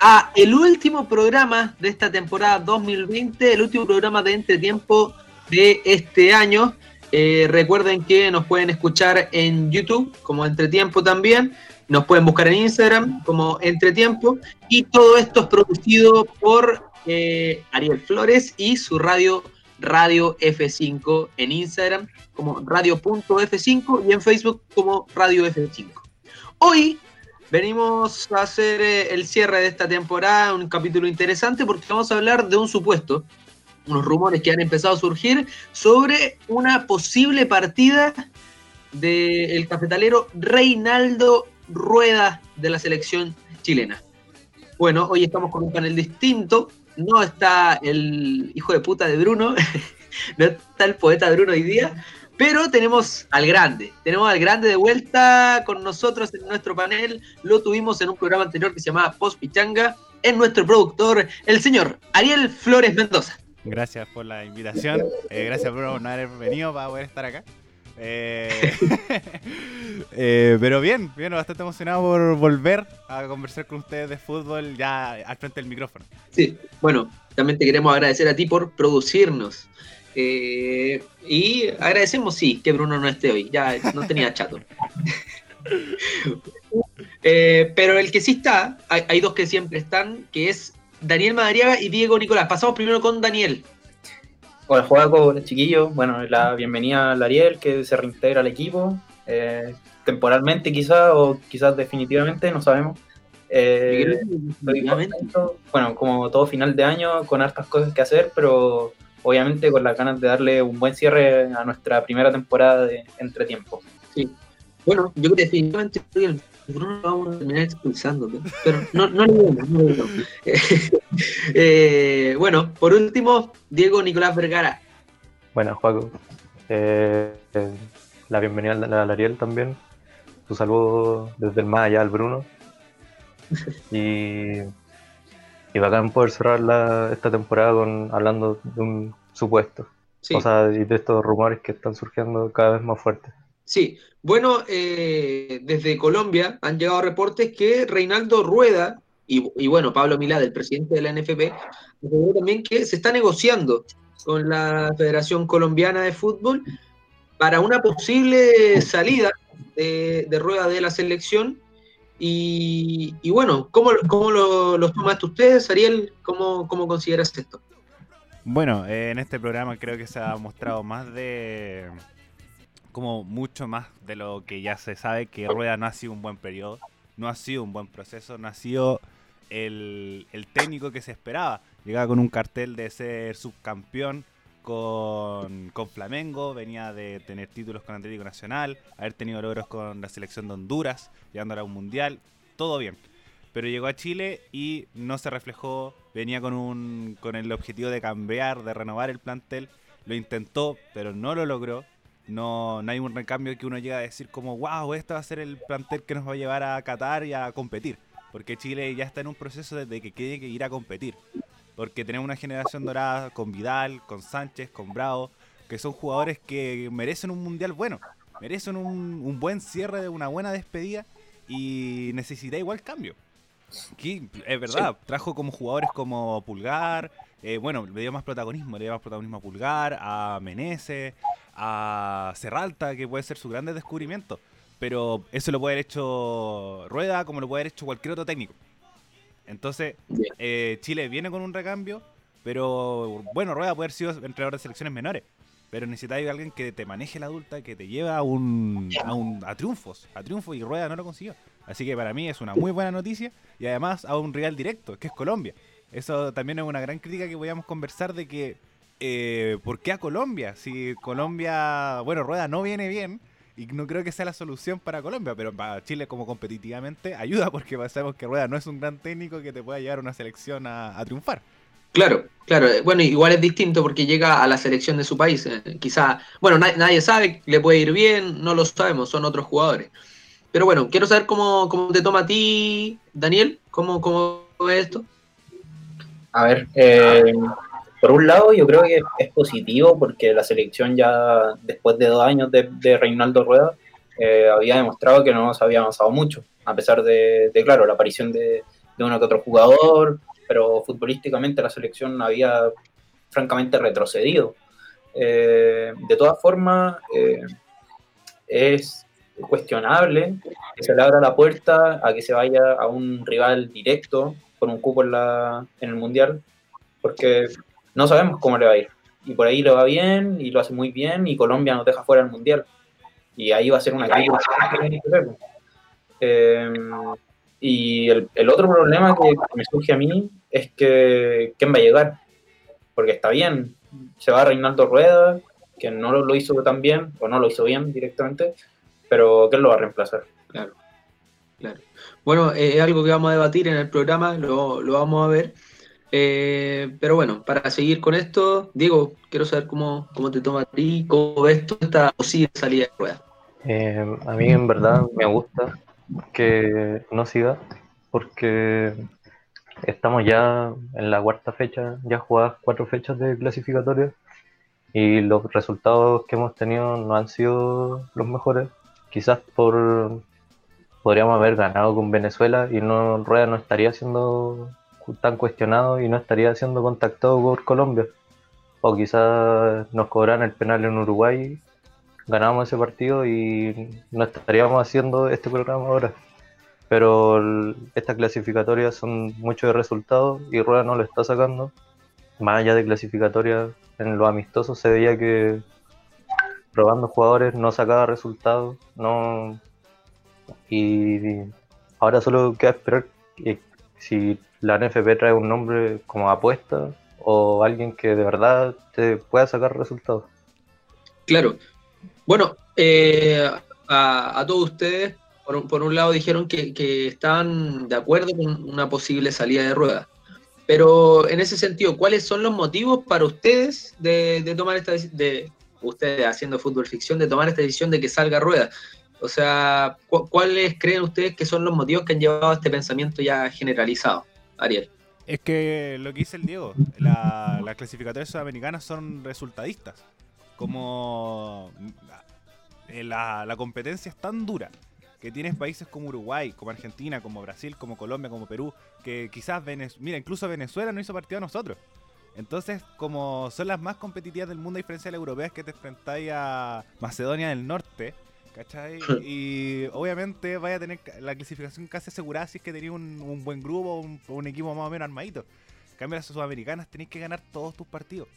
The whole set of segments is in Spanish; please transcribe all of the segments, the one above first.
a el último programa de esta temporada 2020, el último programa de entretiempo de este año. Eh, recuerden que nos pueden escuchar en YouTube como Entretiempo también. Nos pueden buscar en Instagram como Entretiempo. Y todo esto es producido por eh, Ariel Flores y su radio Radio F5 en Instagram como radio.f5 y en Facebook como Radio F5. Hoy venimos a hacer eh, el cierre de esta temporada, un capítulo interesante porque vamos a hablar de un supuesto, unos rumores que han empezado a surgir sobre una posible partida del cafetalero Reinaldo Rueda de la selección chilena. Bueno, hoy estamos con un panel distinto. No está el hijo de puta de Bruno, no está el poeta Bruno hoy día, pero tenemos al grande, tenemos al grande de vuelta con nosotros en nuestro panel. Lo tuvimos en un programa anterior que se llamaba Post Pichanga. Es nuestro productor, el señor Ariel Flores Mendoza. Gracias por la invitación. Eh, gracias por no haber venido para poder estar acá. Eh, eh, pero bien, bien, bastante emocionado por volver a conversar con ustedes de fútbol ya al frente del micrófono. Sí, bueno, también te queremos agradecer a ti por producirnos. Eh, y agradecemos, sí, que Bruno no esté hoy. Ya no tenía chato. Eh, pero el que sí está, hay, dos que siempre están, que es Daniel Madariaga y Diego Nicolás. Pasamos primero con Daniel. Hola, Juaco, hola chiquillos. Bueno, la bienvenida a Ariel, que se reintegra al equipo. Eh, temporalmente quizás, o quizás definitivamente, no sabemos. bueno, como todo final de año, con hartas cosas que hacer, pero obviamente con las ganas de darle un buen cierre a nuestra primera temporada de Entretiempo. Sí. Bueno, yo creo que definitivamente el Bruno lo vamos a terminar expulsando, pero no, no le no eh, Bueno, por último, Diego Nicolás Vergara. Bueno, Juaco. Eh, la bienvenida a Ariel también. Tu saludo desde el más allá al Bruno. Y y bacán poder cerrar esta temporada con hablando de un supuesto. O sea, y de estos rumores que están surgiendo cada vez más fuertes. Sí, bueno, eh, desde Colombia han llegado reportes que Reinaldo Rueda y, bueno, Pablo Milad, el presidente de la NFP, también que se está negociando con la Federación Colombiana de Fútbol para una posible salida de, de Rueda de la selección y, bueno, ¿cómo, cómo lo, los tomaste ustedes, Ariel? ¿Cómo, cómo consideras esto? Bueno, eh, en este programa creo que se ha mostrado más de. como mucho más de lo que ya se sabe, que Rueda no ha sido un buen periodo, no ha sido un buen proceso, no ha sido el, el técnico que se esperaba. Llegaba con un cartel de ser subcampeón con, Flamengo, venía de tener títulos con Atlético Nacional, haber tenido logros con la selección de Honduras, llegándola a un mundial, todo bien. Pero llegó a Chile y no se reflejó, venía con, un, con el objetivo de cambiar, de renovar el plantel, lo intentó, pero no lo logró. No, no hay un recambio que uno llega a decir como, wow, este va a ser el plantel que nos va a llevar a Qatar y a competir. Porque Chile ya está en un proceso de que tiene que ir a competir. Porque tenemos una generación dorada con Vidal, con Sánchez, con Bravo, que son jugadores que merecen un mundial bueno, merecen un, buen cierre, de una buena despedida y necesita igual cambio. Aquí, es verdad, trajo como jugadores como Pulgar, eh, bueno, le dio más protagonismo, le dio más protagonismo a Pulgar, a Menezes, a Serralta, que puede ser su grande descubrimiento. Pero eso lo puede haber hecho Rueda como lo puede haber hecho cualquier otro técnico. Entonces, eh, Chile viene con un recambio, pero bueno, Rueda puede haber sido entrenador de selecciones menores. Pero necesitáis alguien que te maneje la adulta, que te lleve a un, a triunfos, a triunfos y Rueda no lo consiguió. Así que para mí es una muy buena noticia y además a un rival directo, que es Colombia. Eso también es una gran crítica que podíamos conversar de que eh, ¿por qué a Colombia? Si Colombia, bueno, Rueda no viene bien, y no creo que sea la solución para Colombia, pero para Chile como competitivamente ayuda porque sabemos que Rueda no es un gran técnico que te pueda llevar a una selección a, triunfar. Claro, claro. Bueno, igual es distinto porque llega a la selección de su país. Eh, quizá, bueno, nadie sabe, le puede ir bien, no lo sabemos, son otros jugadores. Pero bueno, quiero saber cómo, cómo te toma a ti, Daniel, cómo, cómo es esto. A ver, eh, por un lado, yo creo que es positivo porque la selección ya después de dos años de, Reinaldo Rueda eh, había demostrado que no se había avanzado mucho, a pesar de, claro, la aparición de, de uno que otro jugador, pero futbolísticamente la selección había francamente retrocedido. Eh, de todas formas, eh, es cuestionable que se le abra la puerta a que se vaya a un rival directo por un cupo en, la, en el Mundial, porque no sabemos cómo le va a ir. Y por ahí le va bien y lo hace muy bien y Colombia nos deja fuera del Mundial. Y ahí va a ser una crítica. Eh, y el, el, otro problema que me surge a mí es que quién va a llegar. Porque está bien, se va Reinaldo Rueda, que no lo, hizo tan bien, o no lo hizo bien directamente, pero ¿quién lo va a reemplazar? Claro, claro. Bueno, eh, es algo que vamos a debatir en el programa, lo, lo vamos a ver. Eh, pero bueno, para seguir con esto, Diego, quiero saber cómo, cómo te toma a ti, cómo ves toda esta posible salida de rueda. Eh, a mí en verdad me gusta que no siga, porque estamos ya en la cuarta fecha, ya jugadas cuatro fechas de clasificatoria y los resultados que hemos tenido no han sido los mejores. Quizás por podríamos haber ganado con Venezuela y no Rueda no estaría siendo tan cuestionado y no estaría siendo contactado por Colombia. O quizás nos cobran el penal en Uruguay, ganamos ese partido y no estaríamos haciendo este programa ahora pero estas clasificatorias son mucho de resultados y Rueda no lo está sacando. Más allá de clasificatorias, en los amistosos se veía que probando jugadores no sacaba resultados, no y ahora solo queda esperar que si la NFP trae un nombre como apuesta o alguien que de verdad te pueda sacar resultados. Claro. Bueno, eh, a, todos ustedes por un, lado dijeron que, estaban de acuerdo con una posible salida de rueda. Pero en ese sentido, ¿cuáles son los motivos para ustedes de, tomar esta de ustedes haciendo fútbol ficción, de tomar esta decisión de que salga rueda? O sea, ¿cuáles creen ustedes que son los motivos que han llevado a este pensamiento ya generalizado, Ariel? Es que lo que dice el Diego, las clasificatorias sudamericanas son resultadistas. Como eh, la, la competencia es tan dura que tienes países como Uruguay, como Argentina, como Brasil, como Colombia, como Perú, que quizás Venezuela, mira, incluso Venezuela no hizo partido a nosotros. Entonces, como son las más competitivas del mundo a diferencia de las europeas que te enfrentáis a Macedonia del Norte, ¿cachai? Y obviamente vaya a tener la clasificación casi asegurada si es que tenéis un, buen grupo, un, un equipo más o menos armadito. En cambio, las sudamericanas tenéis que ganar todos tus partidos.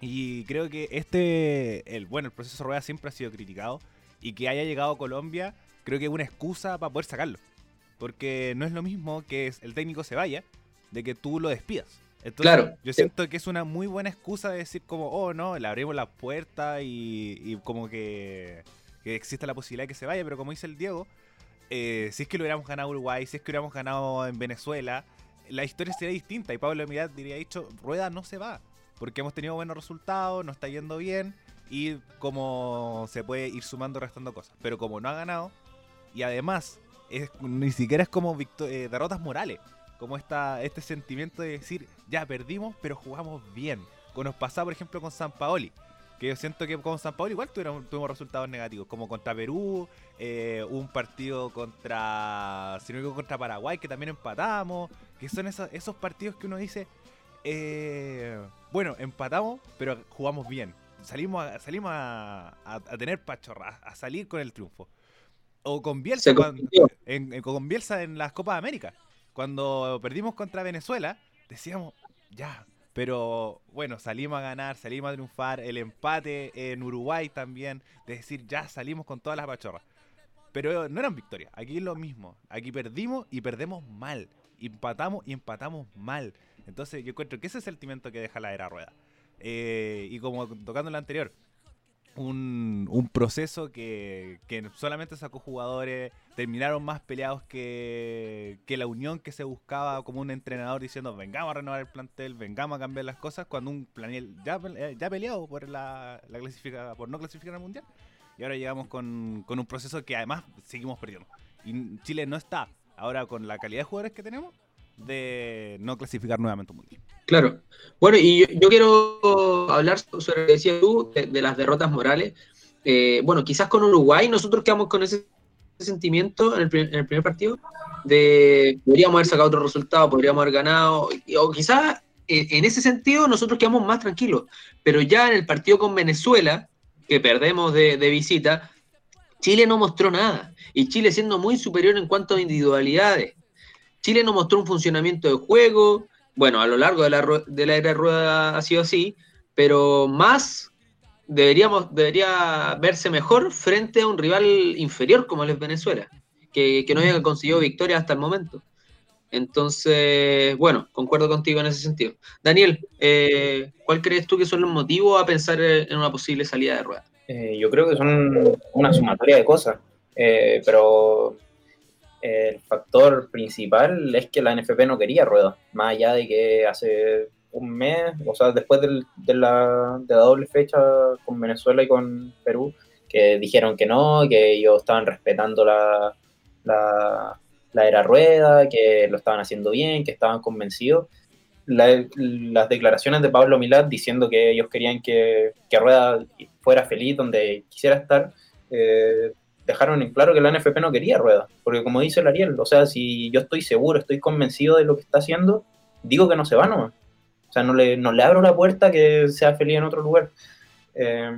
Y creo que este, el bueno, el proceso Rueda siempre ha sido criticado y que haya llegado a Colombia creo que es una excusa para poder sacarlo. Porque no es lo mismo que el técnico se vaya de que tú lo despidas. Entonces, claro. yo siento que es una muy buena excusa de decir como, oh, no, le abrimos la puerta y, como que, que, existe la posibilidad de que se vaya, pero como dice el Diego, eh, si es que lo hubiéramos ganado Uruguay, si es que lo hubiéramos ganado en Venezuela, la historia sería distinta y Pablo Mirad diría dicho, Rueda no se va, porque hemos tenido buenos resultados, nos está yendo bien y como se puede ir sumando, restando cosas. Pero como no ha ganado, y además, es, ni siquiera es como eh, derrotas morales. Como esta, este sentimiento de decir, ya perdimos, pero jugamos bien. Como nos pasaba, por ejemplo, con San Paoli. Que yo siento que con San Paoli igual tuvimos, tuvimos resultados negativos. Como contra Perú, eh, un partido contra. Si no contra Paraguay, que también empatamos. Que son esos, esos partidos que uno dice. Eh, bueno, empatamos, pero jugamos bien. Salimos a, salimos a, a tener pachorras, a salir con el triunfo. O con Bielsa, en, con Bielsa en las Copas de América. Cuando perdimos contra Venezuela, decíamos, ya, pero bueno, salimos a ganar, salimos a triunfar, el empate en Uruguay también, de decir, ya salimos con todas las pachorras. Pero no eran victorias, aquí es lo mismo, aquí perdimos y perdemos mal, empatamos y empatamos mal. Entonces yo encuentro que ese es el sentimiento que deja la era rueda. Eh, y como tocando la anterior, un, un proceso que, que, solamente sacó jugadores, terminaron más peleados que, que, la unión que se buscaba como un entrenador diciendo vengamos a renovar el plantel, vengamos a cambiar las cosas, cuando un plantel ya, ya peleado por la, la por no clasificar al mundial. Y ahora llegamos con, con un proceso que además seguimos perdiendo. Y Chile no está ahora con la calidad de jugadores que tenemos de no clasificar nuevamente un mundial. Claro. Bueno, y yo, quiero hablar sobre lo que decías tú, de, las derrotas morales. Eh, bueno, quizás con Uruguay nosotros quedamos con ese sentimiento en el, primer, partido de podríamos haber sacado otro resultado, podríamos haber ganado, o quizás eh, en ese sentido nosotros quedamos más tranquilos, pero ya en el partido con Venezuela, que perdemos de, de visita, Chile no mostró nada, y Chile siendo muy superior en cuanto a individualidades. Chile no mostró un funcionamiento de juego, bueno, a lo largo de la, de la era rueda ha sido así, pero más deberíamos, debería verse mejor frente a un rival inferior como es Venezuela, que, no haya conseguido victoria hasta el momento. Entonces, bueno, concuerdo contigo en ese sentido. Daniel, eh, ¿cuál crees tú que son los motivos a pensar en una posible salida de rueda? Eh, yo creo que son una sumatoria de cosas, eh, pero el factor principal es que la NFP no quería rueda, más allá de que hace un mes, o sea, después de, la, doble fecha con Venezuela y con Perú, que dijeron que no, que ellos estaban respetando la, la, era rueda, que lo estaban haciendo bien, que estaban convencidos. las declaraciones de Pablo Milad diciendo que ellos querían que, que Rueda fuera feliz donde quisiera estar, eh, dejaron en claro que la NFP no quería Rueda, porque como dice el Ariel, o sea, si yo estoy seguro, estoy convencido de lo que está haciendo, digo que no se va nomás. O sea, no le, no le abro la puerta que sea feliz en otro lugar. Eh,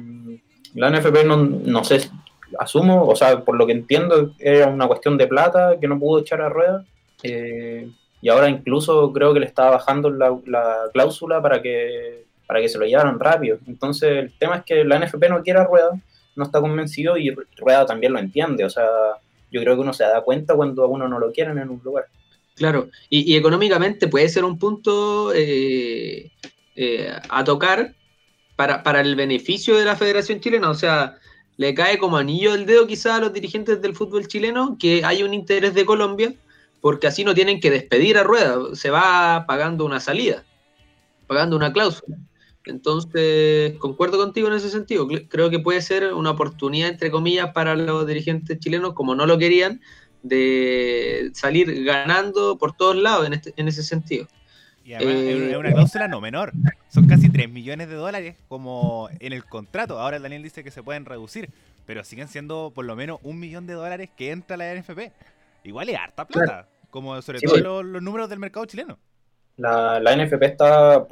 la NFP no, no, sé, asumo, o sea, por lo que entiendo, era una cuestión de plata que no pudo echar a rueda. Eh, y ahora incluso creo que le estaba bajando la, la, cláusula para que, para que se lo llevaran rápido. Entonces, el tema es que la NFP no quiere a rueda, no está convencido y rueda también lo entiende. O sea, yo creo que uno se da cuenta cuando a uno no lo quieren en un lugar. Claro, y, económicamente puede ser un punto eh, eh, a tocar para, para, el beneficio de la Federación Chilena. O sea, le cae como anillo del dedo quizás a los dirigentes del fútbol chileno que hay un interés de Colombia, porque así no tienen que despedir a Rueda, se va pagando una salida, pagando una cláusula. Entonces, concuerdo contigo en ese sentido. Creo que puede ser una oportunidad, entre comillas, para los dirigentes chilenos, como no lo querían, de salir ganando por todos lados en, este, en ese sentido. Y además es una eh, cláusula no menor. Son casi 3 millones de dólares como en el contrato. Ahora Daniel dice que se pueden reducir, pero siguen siendo por lo menos un millón de dólares que entra la NFP. Igual es harta plata, como sobre todo los, números del mercado chileno. La, la NFP está,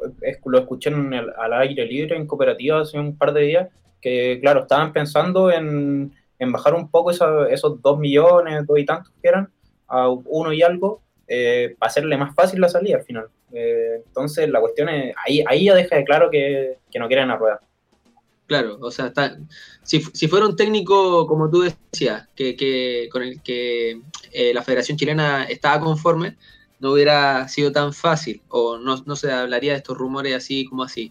lo escuché en al aire libre en cooperativa hace un par de días, que claro, estaban pensando en en bajar un poco esos dos millones, dos y tantos que eran, a uno y algo, eh, para hacerle más fácil la salida al final. Eh, entonces la cuestión es, ahí, ahí ya deja de claro que, no quieren a rueda. Claro, o sea, está, si, fuera un técnico, como tú decías, que, con el que eh, la Federación Chilena estaba conforme, no hubiera sido tan fácil, o no, no se hablaría de estos rumores así como así.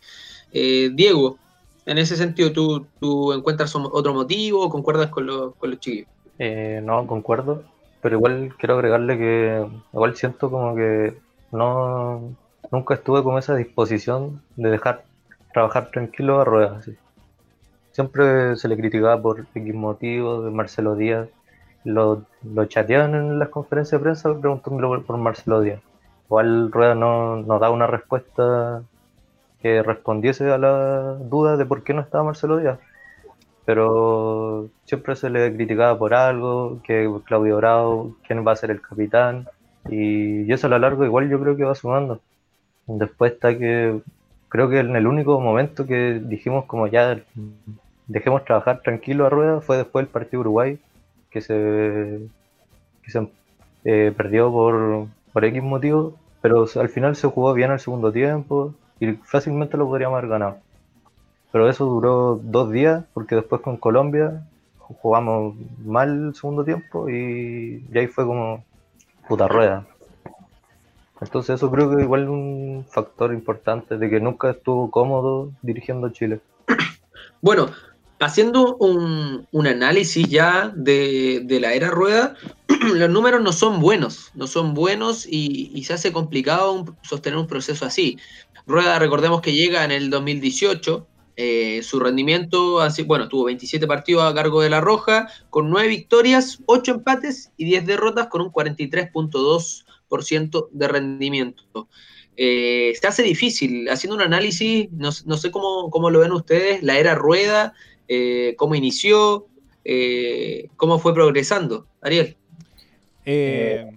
Diego, en ese sentido, ¿tú, tú encuentras otro motivo o concuerdas con, los, con los chiquillos? Eh, no, concuerdo, pero igual quiero agregarle que igual siento como que no nunca estuve con esa disposición de dejar trabajar tranquilo a ruedas. Siempre se le criticaba por X motivos de Marcelo Díaz. Lo, lo chateaban en las conferencias de prensa preguntándole por, Marcelo Díaz. Igual Rueda no, no da una respuesta que respondiese a la duda de por qué no estaba Marcelo Díaz. Pero siempre se le criticaba por algo, que Claudio Bravo, quién va a ser el capitán, y, eso a lo largo igual yo creo que va sumando. Después está que creo que en el único momento que dijimos como ya dejemos trabajar tranquilo a rueda fue después del partido Uruguay, que se, que se eh, perdió por, por X motivo, pero al final se jugó bien el segundo tiempo, y fácilmente lo podríamos haber ganado. Pero eso duró dos días porque después con Colombia jugamos mal el segundo tiempo y, ahí fue como puta rueda. Entonces eso creo que igual un factor importante de que nunca estuvo cómodo dirigiendo Chile. Bueno, haciendo un, análisis ya de, la era rueda, los números no son buenos, no son buenos y, se hace complicado sostener un proceso así. Rueda, recordemos que llega en el 2018. Eh, su rendimiento, bueno, tuvo 27 partidos a cargo de La Roja, con 9 victorias, 8 empates y 10 derrotas, con un 43.2% de rendimiento. Eh, se hace difícil, haciendo un análisis, no, sé cómo, lo ven ustedes, la era Rueda, eh, cómo inició, eh, cómo fue progresando. Ariel. Eh,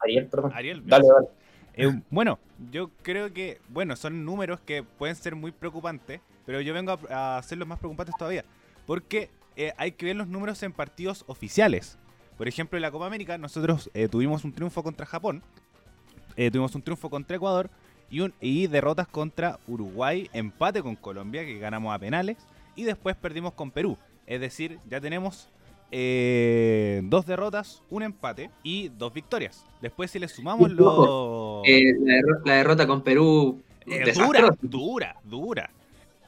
Ariel, perdón. Ariel, Dale, dale. Eh, bueno, yo creo que, bueno, son números que pueden ser muy preocupantes, pero yo vengo a, a hacerlos más preocupantes todavía, porque eh, hay que ver los números en partidos oficiales. Por ejemplo, en la Copa América nosotros eh, tuvimos un triunfo contra Japón, eh, tuvimos un triunfo contra Ecuador y, un, y derrotas contra Uruguay, empate con Colombia, que ganamos a penales, y después perdimos con Perú. Es decir, ya tenemos eh, dos derrotas, un empate y dos victorias. Después si le sumamos los... Eh, la, derro- la derrota con Perú. Eh, dura, dura, dura.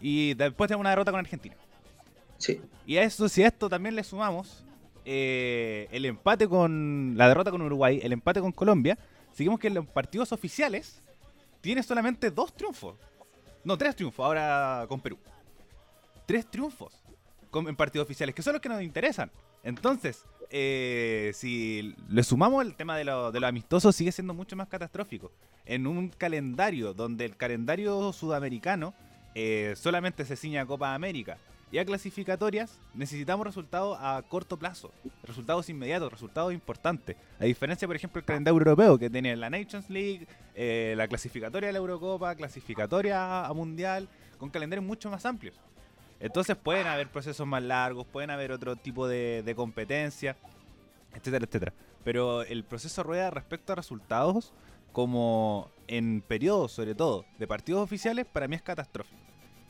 Y después tenemos una derrota con Argentina. Sí. Y a eso, si a esto también le sumamos el empate con. la derrota con Uruguay, el empate con Colombia, seguimos que en los partidos oficiales tiene solamente dos triunfos. No, tres triunfos ahora con Perú. Tres triunfos en partidos oficiales, que son los que nos interesan. Entonces, eh, si le sumamos el tema de lo, de lo amistoso, sigue siendo mucho más catastrófico. En un calendario donde el calendario sudamericano eh, solamente se ciña a Copa América y a clasificatorias, necesitamos resultados a corto plazo, resultados inmediatos, resultados importantes. A diferencia, por ejemplo, del calendario europeo que tiene la Nations League, eh, la clasificatoria de la Eurocopa, clasificatoria a Mundial, con calendarios mucho más amplios. Entonces pueden haber procesos más largos, pueden haber otro tipo de, de competencia, etcétera, etcétera. Pero el proceso rueda respecto a resultados, como en periodos, sobre todo, de partidos oficiales, para mí es catastrófico.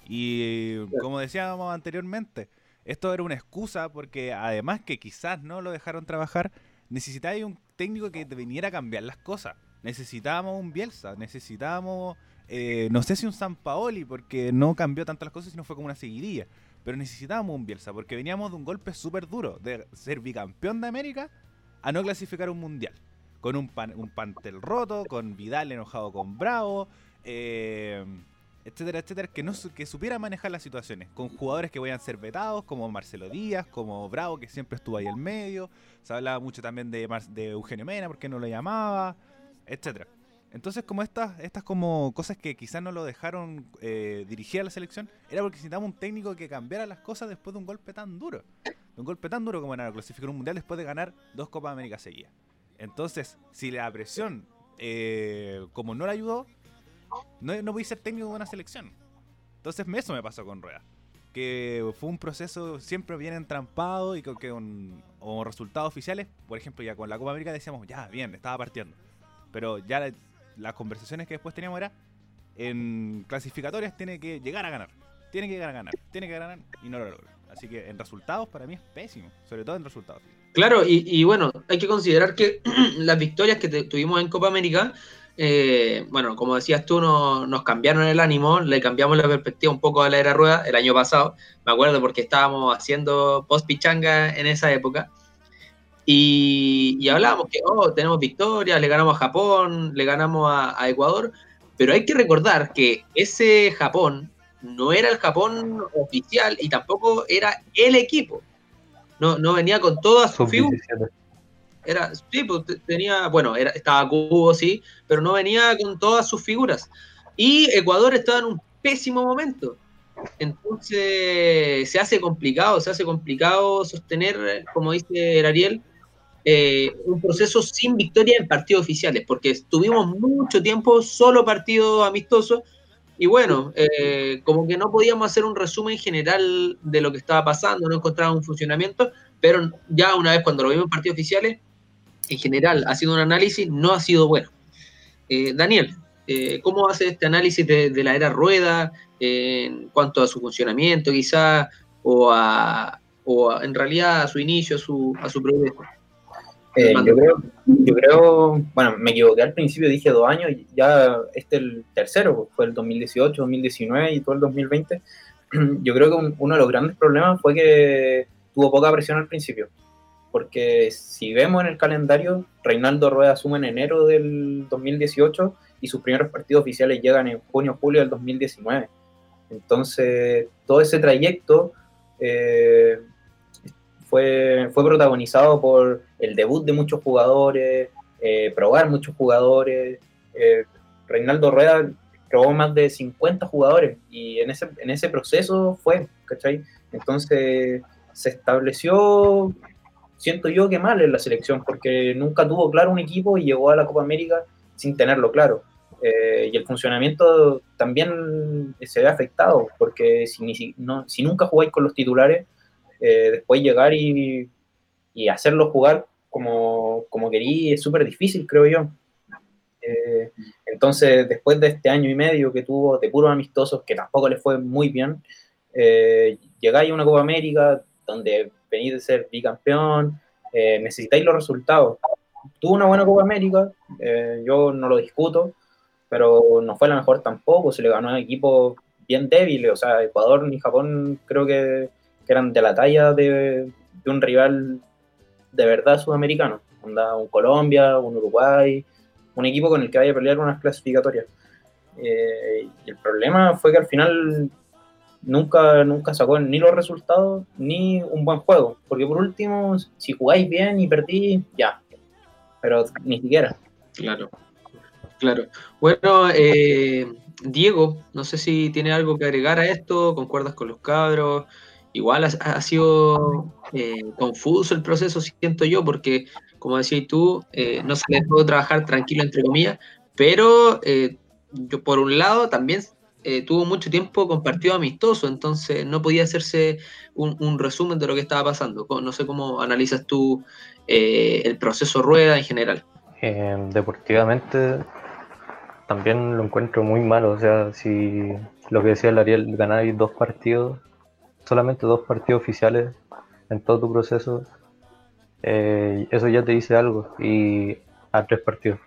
Y como decíamos anteriormente, esto era una excusa porque además que quizás no lo dejaron trabajar, necesitaba un técnico que te viniera a cambiar las cosas. Necesitábamos un Bielsa, necesitábamos, eh, no sé si un San Paoli, porque no cambió tanto las cosas, sino fue como una seguidilla. Pero necesitábamos un Bielsa, porque veníamos de un golpe súper duro, de ser bicampeón de América a no clasificar un mundial. Con un, pan- un pantel roto, con Vidal enojado con Bravo, eh, etcétera, etcétera, que no que supiera manejar las situaciones, con jugadores que vayan a ser vetados, como Marcelo Díaz, como Bravo, que siempre estuvo ahí en medio, se hablaba mucho también de, de Eugenio Mena, porque no lo llamaba, etcétera. Entonces, como estas, estas como cosas que quizás no lo dejaron eh, dirigir a la selección, era porque necesitamos un técnico que cambiara las cosas después de un golpe tan duro. De un golpe tan duro como era clasificar un mundial después de ganar dos Copas América seguidas. Entonces, si la presión, eh, como no le ayudó, no, no voy a ser técnico de una selección. Entonces, eso me pasó con Rueda. Que fue un proceso siempre bien entrampado y con, que con, resultados oficiales, por ejemplo, ya con la Copa América decíamos, ya, bien, estaba partiendo. Pero ya la- las conversaciones que después teníamos era, en clasificatorias tiene que llegar a ganar. Tiene que llegar a ganar, tiene que ganar y no lo logra. Así que en resultados para mí es pésimo, sobre todo en resultados. Claro, y, bueno, hay que considerar que las victorias que tuvimos en Copa América, eh, bueno, como decías tú, no- nos cambiaron el ánimo, le cambiamos la perspectiva un poco a la era rueda el año pasado, me acuerdo porque estábamos haciendo post pichanga en esa época, y, y hablábamos que, oh, tenemos victorias, le ganamos a Japón, le ganamos a, a Ecuador, pero hay que recordar que ese Japón no era el Japón oficial y tampoco era el equipo. No, no venía con todas sus figuras. Sub-17. Era, sí, pues te- tenía, bueno, era, estaba Cubo, sí, pero no venía con todas sus figuras. Y Ecuador estaba en un pésimo momento. Entonces se hace complicado, se hace complicado sostener, como dice el Ariel, eh, un proceso sin victoria en partidos oficiales, porque estuvimos mucho tiempo solo partidos amistosos y bueno, eh, como que no podíamos hacer un resumen general de lo que estaba pasando, no encontraba un funcionamiento, pero ya una vez cuando lo vimos en partidos oficiales, en general, haciendo un análisis, no ha sido bueno. Eh, Daniel, eh, ¿cómo hace este análisis de, la era rueda eh, en cuanto a su funcionamiento quizá, o, a, o en realidad a su inicio, a su, a su progreso? Eh, yo, creo, yo creo, bueno, me equivoqué al principio, dije dos años, y ya este es el tercero, pues, fue el 2018, 2019 y todo el 2020. Yo creo que un- uno de los grandes problemas fue que tuvo poca presión al principio, porque si vemos en el calendario, Reinaldo Rueda asume en enero del 2018 y sus primeros partidos oficiales llegan en junio, julio del 2019. Entonces, todo ese trayecto eh, fue, protagonizado por el debut de muchos jugadores, eh, probar muchos jugadores. Eh, Reinaldo Rueda probó más de 50 jugadores y en ese, proceso fue, ¿cachai? Entonces, se estableció, siento yo que mal en la selección, porque nunca tuvo claro un equipo y llegó a la Copa América sin tenerlo claro. Eh, y el funcionamiento también se ve afectado, porque si, si nunca jugáis con los titulares, eh, después llegar y, y hacerlo jugar como, como querí es súper difícil, creo yo. Eh, entonces, después de este año y medio que tuvo de puros amistosos, que tampoco le fue muy bien, eh, llegáis a una Copa América donde venís de ser bicampeón, eh, necesitáis los resultados. Tuvo una buena Copa América, eh, yo no lo discuto, pero no fue la mejor tampoco, se le ganó a equipos bien débiles, o sea, Ecuador ni Japón creo que, que eran de la talla de, un rival de verdad sudamericano. Onda, un Colombia, un Uruguay, un equipo con el que vaya a pelear unas clasificatorias. Eh, y el problema fue que al final nunca, nunca sacó ni los resultados ni un buen juego. Porque por último, si jugáis bien y perdís, ya. Pero ni siquiera. Claro, claro. Bueno, eh, Diego, no sé si tiene algo que agregar a esto, concuerdas con los cabros. Igual ha, sido eh, confuso el proceso, siento yo, porque, como decías tú, eh, no se le pudo trabajar tranquilo, entre comillas, pero eh, yo, por un lado, también tuvo mucho tiempo compartido amistoso, entonces no podía hacerse un, resumen de lo que estaba pasando. No sé cómo analizas tú el proceso rueda en general. deportivamente también lo encuentro muy malo, o sea, si lo que decía el Ariel, ganáis dos partidos solamente dos partidos oficiales en todo tu proceso, eh, eso ya te dice algo, y a tres partidos.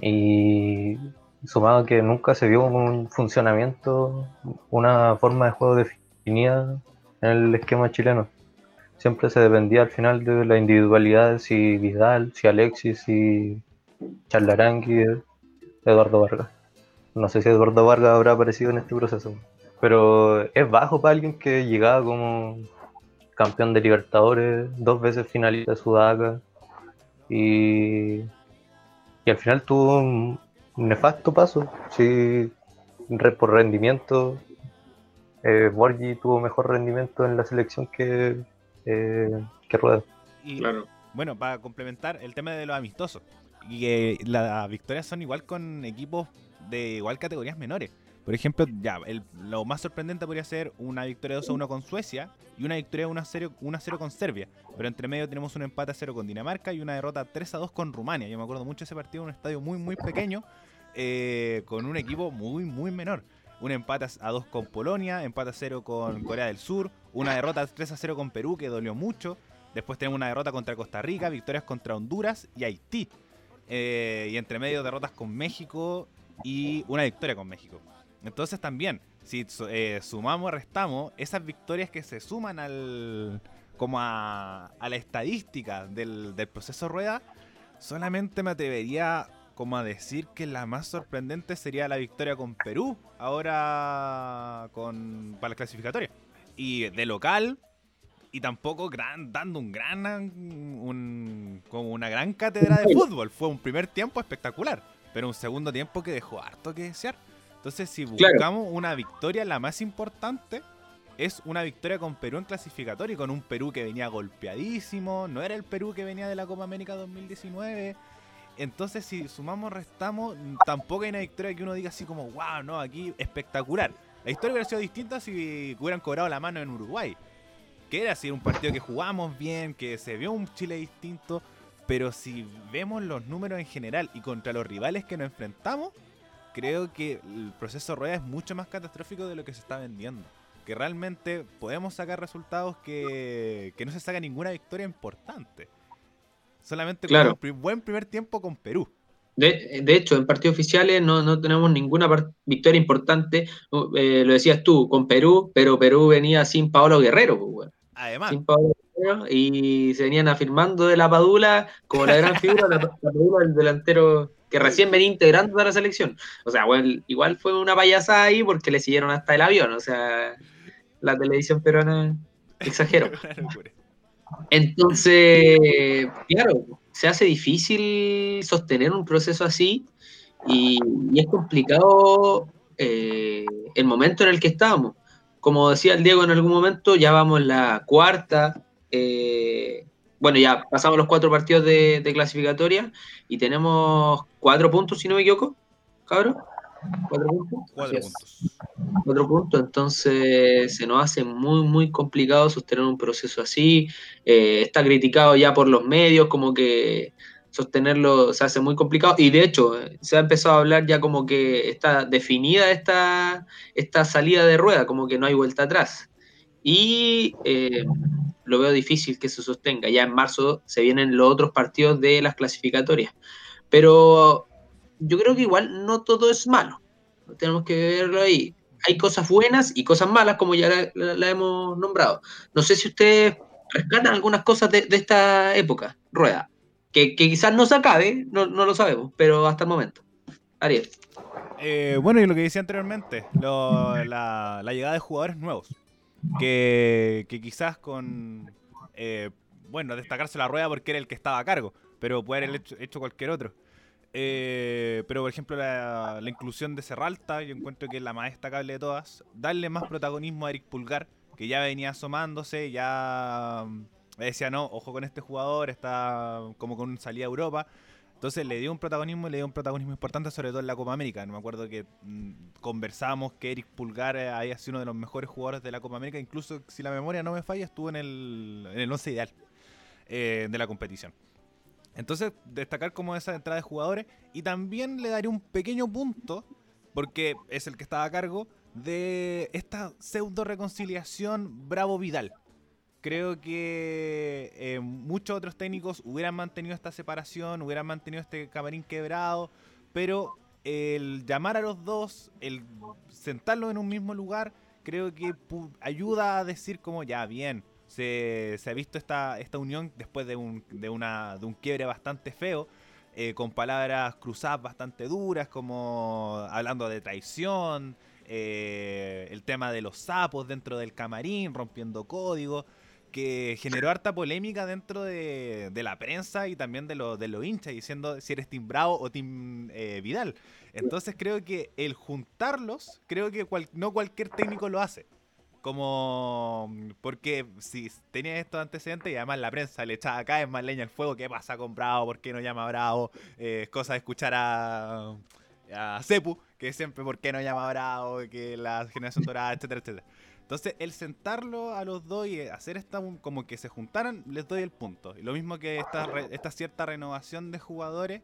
Y sumado que nunca se vio un funcionamiento, una forma de juego definida en el esquema chileno. Siempre se dependía al final de la individualidad, si Vidal, si Alexis, si Charlarangui, Eduardo Vargas. No sé si Eduardo Vargas habrá aparecido en este proceso. Pero es bajo para alguien que llegaba como campeón de Libertadores, dos veces finalista de Sudaca y, y al final tuvo un nefasto paso. Sí, por rendimiento, eh, Borgi tuvo mejor rendimiento en la selección que, eh, que Rueda. Y, claro. Bueno, para complementar el tema de los amistosos, y que las victorias son igual con equipos de igual categorías menores. Por ejemplo, ya, lo más sorprendente podría ser una victoria 2 a 1 con Suecia y una victoria 1 a 0, 1 0 con Serbia. Pero entre medio tenemos un empate a 0 con Dinamarca y una derrota 3 a 2 con Rumania. Yo me acuerdo mucho de ese partido en un estadio muy, muy pequeño, eh, con un equipo muy, muy menor. Un empate a 2 con Polonia, empate a 0 con Corea del Sur, una derrota 3 a 0 con Perú, que dolió mucho. Después tenemos una derrota contra Costa Rica, victorias contra Honduras y Haití. Eh, y entre medio derrotas con México y una victoria con México. Entonces también, si eh, sumamos, restamos, esas victorias que se suman al como a, la estadística del, proceso rueda, solamente me atrevería como a decir que la más sorprendente sería la victoria con Perú, ahora con para la clasificatoria. Y de local, y tampoco gran, dando un gran un, como una gran cátedra de fútbol. Fue un primer tiempo espectacular, pero un segundo tiempo que dejó harto que desear. Entonces, si buscamos una victoria, la más importante es una victoria con Perú en clasificatorio y con un Perú que venía golpeadísimo. No era el Perú que venía de la Copa América 2019. Entonces, si sumamos, restamos, tampoco hay una victoria que uno diga así como, wow, no, aquí espectacular. La historia hubiera sido distinta si hubieran cobrado la mano en Uruguay. Que era así, un partido que jugamos bien, que se vio un Chile distinto. Pero si vemos los números en general y contra los rivales que nos enfrentamos, creo que el proceso rueda es mucho más catastrófico de lo que se está vendiendo. Que realmente podemos sacar resultados que, no se saca ninguna victoria importante. Solamente con un buen primer tiempo con Perú. De, hecho, en partidos oficiales no, tenemos ninguna victoria importante. Eh, lo decías tú, con Perú, pero Perú venía sin Paolo Guerrero. Pues, Además. Sin Paolo Guerrero, y se venían afirmando de la Padula como la gran figura, la, la Padula, el delantero que recién venía integrando a la selección. O sea, bueno, igual fue una payasada ahí porque le siguieron hasta el avión. O sea, la televisión peruana exagero. Entonces, claro, se hace difícil sostener un proceso así y, es complicado eh, el momento en el que estábamos. como decía el Diego en algún momento, ya vamos la cuarta. eh, bueno, ya pasamos los cuatro partidos de, de clasificatoria y tenemos cuatro puntos, si no me equivoco, cabrón. Cuatro puntos. Cuatro puntos. Cuatro puntos, entonces se nos hace muy, muy complicado sostener un proceso así. Eh, está criticado ya por los medios, como que sostenerlo se hace muy complicado. Y de hecho, se ha empezado a hablar ya como que está definida esta, esta salida de rueda, como que no hay vuelta atrás. Y eh, lo veo difícil que se sostenga. Ya en marzo se vienen los otros partidos de las clasificatorias. Pero yo creo que igual no todo es malo. Tenemos que verlo ahí. Hay cosas buenas y cosas malas, como ya la, hemos nombrado. No sé si ustedes rescatan algunas cosas de, esta época, Rueda, que, quizás no se acabe, no, no lo sabemos, pero hasta el momento. Ariel. Eh, bueno, y lo que decía anteriormente, la llegada de jugadores nuevos. Que, que quizás con. eh, bueno, destacarse la rueda porque era el que estaba a cargo, pero puede haber hecho, cualquier otro. Eh, pero, por ejemplo, la, la inclusión de Serralta, yo encuentro que es la más destacable de todas. Darle más protagonismo a Eric Pulgar, que ya venía asomándose, ya mm, decía, no, ojo con este jugador, está como con salida a Europa. Entonces le dio un protagonismo y le dio un protagonismo importante, sobre todo en la Copa América. No me acuerdo que mm, conversábamos que Eric Pulgar eh, había sido uno de los mejores jugadores de la Copa América. Incluso, si la memoria no me falla, estuvo en el, en el once ideal eh, de la competición. Entonces, destacar como esa entrada de jugadores. Y también le daré un pequeño punto, porque es el que estaba a cargo, de esta pseudo reconciliación Bravo-Vidal. Creo que eh, muchos otros técnicos hubieran mantenido esta separación, hubieran mantenido este camarín quebrado, pero el llamar a los dos, el sentarlos en un mismo lugar, creo que ayuda a decir como ya, bien, se, se ha visto esta, esta unión después de un, de, una, de un quiebre bastante feo, eh, con palabras cruzadas bastante duras, como hablando de traición, eh, el tema de los sapos dentro del camarín, rompiendo códigos, que generó harta polémica dentro de, de la prensa y también de los de los hinchas, diciendo si eres Team Bravo o Team eh, Vidal. Entonces creo que el juntarlos, creo que cual- no cualquier técnico lo hace. Como, porque si tenía estos antecedentes y además la prensa le echaba acá es más leña al fuego, ¿qué pasa con Bravo? ¿Por qué no llama a Bravo? Eh, es cosa de escuchar a, a Cepu, que siempre, ¿por qué no llama Bravo? Que la generación dorada, etcétera, etcétera. Entonces, el sentarlo a los dos y hacer esta como que se juntaran, les doy el punto. Y lo mismo que esta, esta cierta renovación de jugadores,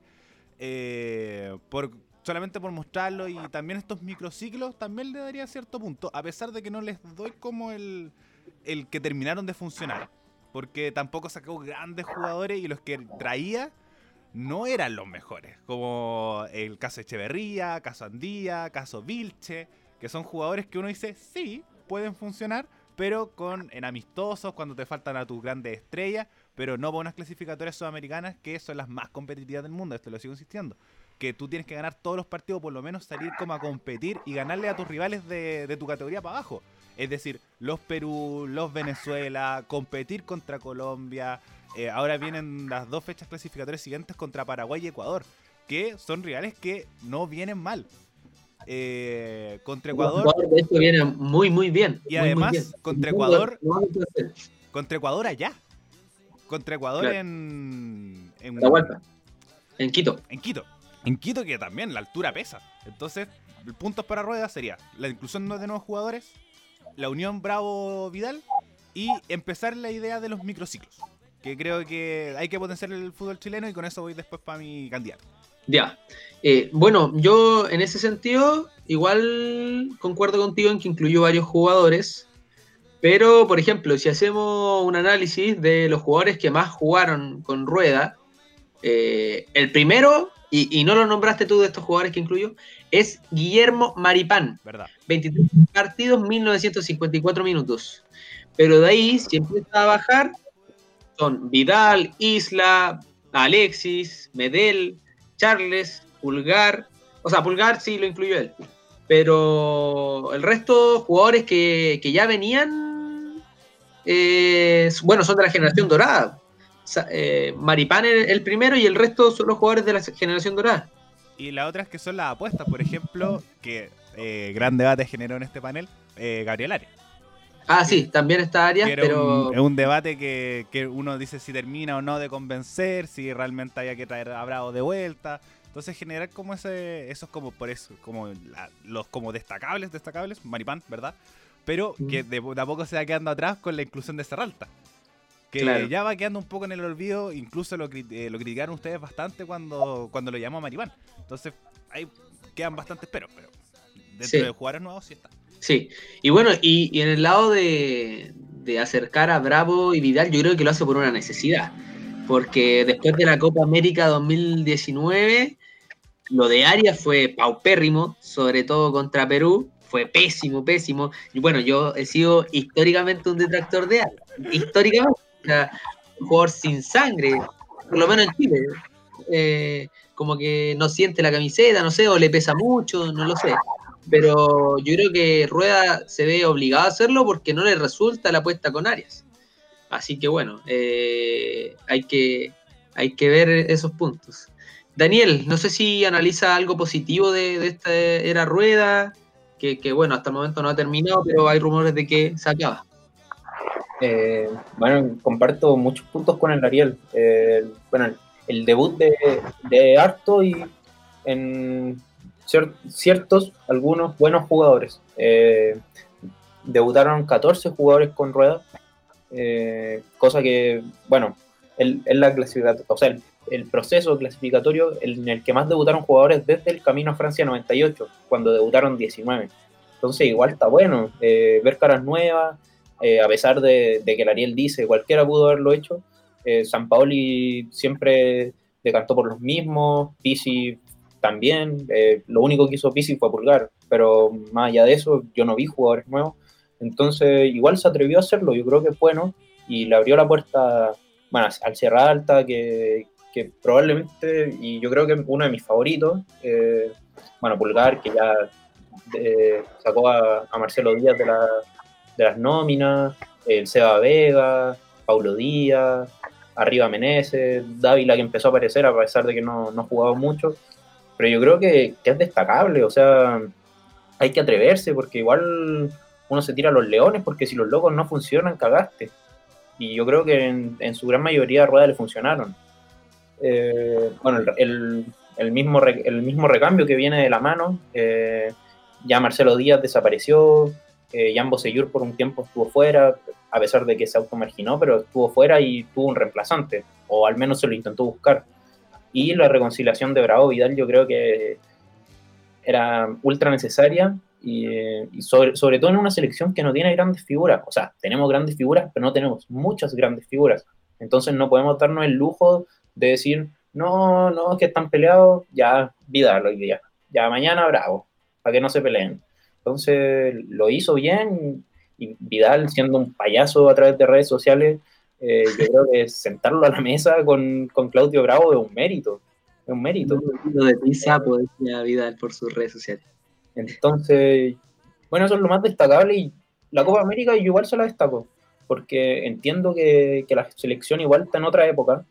eh, por, solamente por mostrarlo y también estos microciclos, también le daría cierto punto, a pesar de que no les doy como el, el que terminaron de funcionar. Porque tampoco sacó grandes jugadores y los que traía no eran los mejores. Como el caso Echeverría, caso Andía, caso Vilche, que son jugadores que uno dice, sí, pueden funcionar, pero con en amistosos, cuando te faltan a tus grandes estrellas, pero no para unas clasificatorias sudamericanas que son las más competitivas del mundo, esto lo sigo insistiendo. Que tú tienes que ganar todos los partidos, por lo menos salir como a competir y ganarle a tus rivales de, tu categoría para abajo. Es decir, los Perú, los Venezuela, competir contra Colombia. eh, ahora vienen las dos fechas clasificatorias siguientes contra Paraguay y Ecuador, que son rivales que no vienen mal. Eh, contra Ecuador, hecho, viene muy, muy bien. Y muy, muy además, bien. contra Ecuador- contra Ecuador allá. Contra Ecuador Claro. en, en, Atahualpa, En Quito. en Quito. En Quito que también la altura pesa. Entonces, puntos para ruedas sería la inclusión de nuevos jugadores, la unión Bravo-Vidal y empezar la idea de los microciclos. Que creo que hay que potenciar el fútbol chileno y con eso voy después para mi candidato. Ya. Eh, bueno, yo en ese sentido igual concuerdo contigo en que incluyó varios jugadores, pero por ejemplo, si hacemos un análisis de los jugadores que más jugaron con rueda, eh, el primero, y, y no lo nombraste tú de estos jugadores que incluyó, es Guillermo Maripán, ¿Verdad? 23 partidos, 1954 minutos. Pero de ahí, si empieza a bajar, son Vidal, Isla, Alexis, Medel, Charles, Pulgar. O sea, Pulgar sí lo incluyó él. Pero el resto, jugadores que, que ya venían, eh, bueno, son de la generación dorada. Sa- eh, Maripán el, el primero y el resto son los jugadores de la generación dorada. Y la otra es que son las apuestas, por ejemplo, que eh, gran debate generó en este panel, Gabriel Arias. Ah, sí, también está Arias, pero... un- es un debate que, que uno dice si termina o no de convencer, si realmente haya que traer a Bravo de vuelta. Entonces generar como ese, esos como por eso, como la- los como destacables, destacables, Maripán, ¿verdad? Pero que de, de a poco se va quedando atrás con la inclusión de Serralta. Que Claro. ya va quedando un poco en el olvido, incluso lo, eh, lo criticaron ustedes bastante cuando, cuando lo llamó Maripán. Entonces ahí quedan bastantes pero, pero dentro Sí. de jugadores nuevos sí está. Sí, y bueno, y, en el lado de, de acercar a Bravo y Vidal, yo creo que lo hace por una necesidad. Porque después de la Copa América 2019, lo de Arias fue paupérrimo, sobre todo contra Perú. Fue pésimo, pésimo. Y bueno, yo he sido históricamente un detractor de Arias. Históricamente. O sea, un jugador sin sangre, por lo menos en Chile. Eh, como que no siente la camiseta, no sé, o le pesa mucho, no lo sé pero yo creo que Rueda se ve obligado a hacerlo porque no le resulta la apuesta con Arias. Así que bueno, eh, hay, que, hay que ver esos puntos. Daniel, no sé si analiza algo positivo de, esta era Rueda, que, bueno, hasta el momento no ha terminado, pero hay rumores de que se acaba. Eh, bueno, comparto muchos puntos con el Ariel. Eh, bueno, el, debut de, de Harto y en ciertos, algunos buenos jugadores. Eh, debutaron 14 jugadores con rueda, eh, cosa que, bueno, en la clasificatoria, o sea, el, el proceso clasificatorio en el que más debutaron jugadores desde el camino a Francia 98, cuando debutaron 19. Entonces, igual está bueno eh, ver caras nuevas, eh, a pesar de, que el Ariel dice cualquiera pudo haberlo hecho. San Paoli siempre decantó por los mismos, Pisi también. eh, lo único que hizo Pisi fue pulgar, pero más allá de eso, yo no vi jugadores nuevos. Entonces, igual se atrevió a hacerlo, yo creo que es bueno y le abrió la puerta bueno, al Sierra Alta, que, que probablemente, y yo creo que uno de mis favoritos, eh, bueno, Pulgar, que ya eh, sacó a, Marcelo Díaz de, de las nóminas, el Seba Vega, Paulo Díaz, arriba Meneses, Dávila que empezó a aparecer a pesar de que no, no jugaba mucho, pero yo creo que, es destacable, o sea, hay que atreverse porque igual uno se tira a los leones porque si los locos no funcionan, cagaste. Y yo creo que en, en su gran mayoría a Rueda le funcionaron. Eh, bueno, el, el, el mismo re, el mismo recambio que viene de la mano, eh, ya Marcelo Díaz desapareció, eh, Jan Bosellur por un tiempo estuvo fuera, a pesar de que se automarginó, pero estuvo fuera y tuvo un reemplazante, o al menos se lo intentó buscar. Y la reconciliación de Bravo Vidal yo creo que era ultra necesaria y, y sobre, sobre, todo en una selección que no tiene grandes figuras. O sea, tenemos grandes figuras, pero no tenemos muchas grandes figuras. Entonces no podemos darnos el lujo de decir, no, no, es que están peleados, ya Vidal hoy día, ya mañana Bravo, para que no se peleen. Entonces lo hizo bien y Vidal siendo un payaso a través de redes sociales, eh, yo creo que sentarlo a la mesa con, con Claudio Bravo es un mérito. Es un mérito. Lo de pizza, Vidal por sus redes sociales. Entonces, bueno, eso es lo más destacable y la Copa América yo igual se la destaco, porque entiendo que, que la selección igual está en otra época,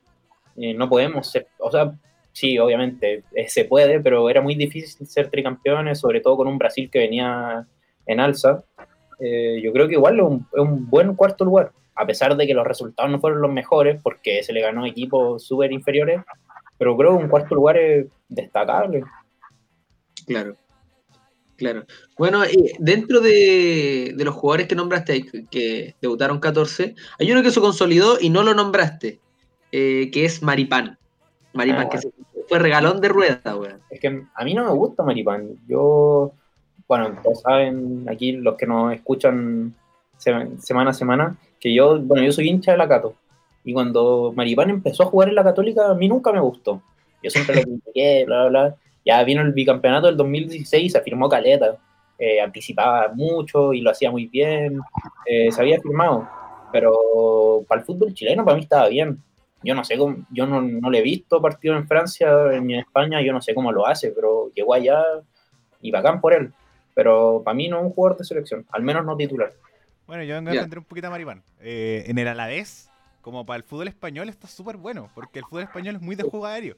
eh, no podemos ser, o sea, sí, obviamente eh, se puede, pero era muy difícil ser tricampeones, sobre todo con un Brasil que venía en alza. Eh, yo creo que igual es un, es un, buen cuarto lugar, a pesar de que los resultados no fueron los mejores, porque se le ganó equipos súper inferiores, pero creo que un cuarto lugar es destacable. Claro. Claro. Bueno, dentro de, de, los jugadores que nombraste, que, debutaron 14, hay uno que se consolidó y no lo nombraste, eh, que es Maripán. Maripán, ah, que bueno. fue regalón de rueda, weón. Es que a mí no me gusta Maripán. Yo, bueno, todos saben aquí los que nos escuchan semana a semana, que yo, bueno, yo soy hincha de la Cato. Y cuando Maripán empezó a jugar en la Católica, a mí nunca me gustó. Yo siempre lo critiqué, bla, bla, bla. Ya vino el bicampeonato del 2016, se firmó Caleta, eh, anticipaba mucho y lo hacía muy bien, eh, se había firmado, pero para el fútbol chileno para mí estaba bien. Yo no sé cómo, yo no, no le he visto partido en Francia ni en España, yo no sé cómo lo hace, pero llegó allá y bacán por él. Pero para mí no es un jugador de selección, al menos no titular. Bueno, yo vengo a entender un poquito a Maripán. Eh, en el Alavés, como para el fútbol español, está súper bueno, porque el fútbol español es muy de juego aéreo.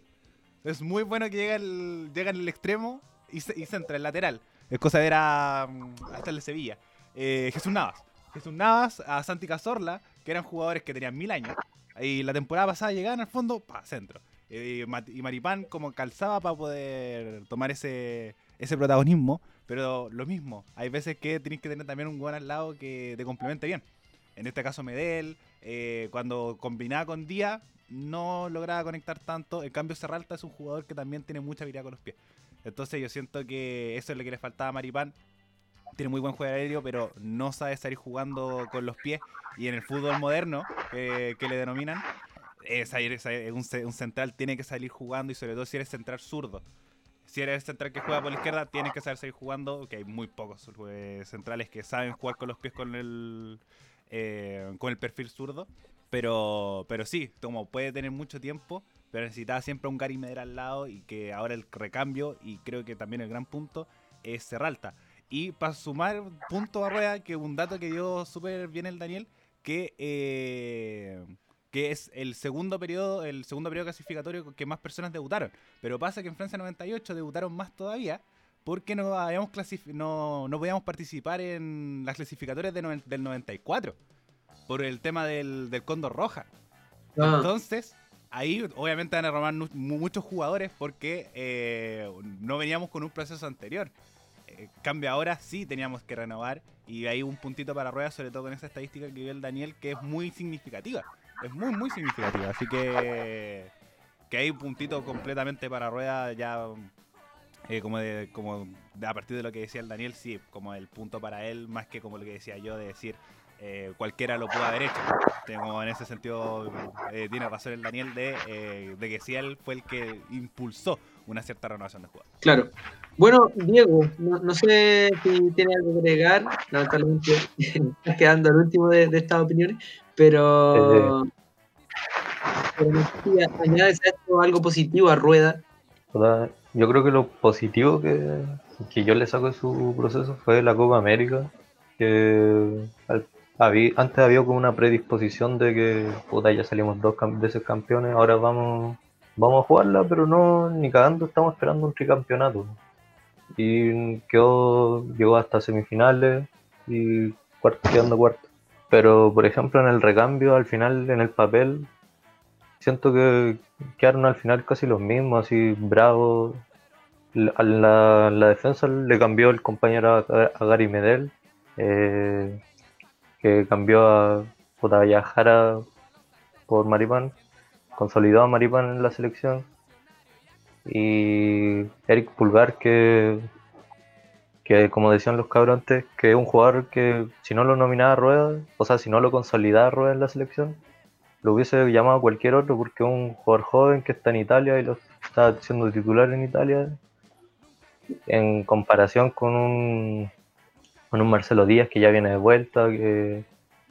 Es muy bueno que llega, el, llega en el extremo y, se, y centra el lateral. Es cosa de ver a, hasta el de Sevilla. Eh, Jesús Navas. Jesús Navas, a Santi Cazorla, que eran jugadores que tenían mil años. Y la temporada pasada llegaban al fondo, pa, centro. Y, y Maripán como calzaba para poder tomar ese, ese protagonismo. Pero lo mismo, hay veces que tienes que tener también un buen al lado que te complemente bien. En este caso Medel, eh, cuando combinaba con Díaz, no lograba conectar tanto. En cambio, Serralta es un jugador que también tiene mucha habilidad con los pies. Entonces yo siento que eso es lo que le faltaba a Maripán. Tiene muy buen juego aéreo, pero no sabe salir jugando con los pies. Y en el fútbol moderno, que le denominan, un, un, central tiene que salir jugando y sobre todo si eres central zurdo. Si eres central que juega por la izquierda, tienes que saber salir jugando, que hay muy pocos centrales que saben jugar con los pies con el, eh, con el perfil zurdo. Pero, pero sí, como puede tener mucho tiempo, pero necesitaba siempre un Gary Medera al lado y que ahora el recambio, y creo que también el gran punto, es Serralta. Y para sumar punto a rueda, que un dato que dio súper bien el Daniel, que, eh, que es el segundo periodo, el segundo periodo clasificatorio que más personas debutaron. Pero pasa que en Francia 98 debutaron más todavía, porque no, habíamos no, no podíamos participar en las clasificatorias del 94 por el tema del, del Cóndor Roja. Ah. Entonces, ahí obviamente van a robar muchos jugadores porque eh, no veníamos con un proceso anterior. Eh, cambio ahora sí teníamos que renovar y hay un puntito para rueda, sobre todo con esa estadística que dio el Daniel, que es muy significativa. Es muy, muy significativa. Así que, que hay un puntito completamente para rueda ya eh, como de, como a partir de lo que decía el Daniel, sí, como el punto para él, más que como lo que decía yo de decir, eh, cualquiera lo pudo haber hecho. En ese sentido eh, tiene razón el Daniel de, eh, de, que sí él fue el que impulsó una cierta renovación de jugadores. Claro. Bueno, Diego, no, sé si tiene algo que agregar, lamentablemente estás quedando el último de, estas opiniones, pero, añades esto algo positivo a Rueda. Yo creo que lo positivo que, que yo le saco de su proceso fue la Copa América, que al antes había como una predisposición de que, puta, ya salimos dos veces campeones, ahora vamos, vamos a jugarla, pero no, ni cagando, estamos esperando un tricampeonato. Y quedó, llegó hasta semifinales y cuarto, quedando cuarto. Pero, por ejemplo, en el recambio, al final, en el papel, siento que quedaron al final casi los mismos, así bravo. A la, defensa le cambió el compañero a, Gary Medel. Eh, que cambió a Jara por Maripán, consolidó a Maripán en la selección. Y Eric Pulgar, que, que como decían los cabros antes, que un jugador que si no lo nominaba a Rueda, o sea, si no lo consolidaba a Rueda en la selección, lo hubiese llamado a cualquier otro porque un jugador joven que está en Italia y lo está siendo titular en Italia en comparación con un con un Marcelo Díaz que ya viene de vuelta, que,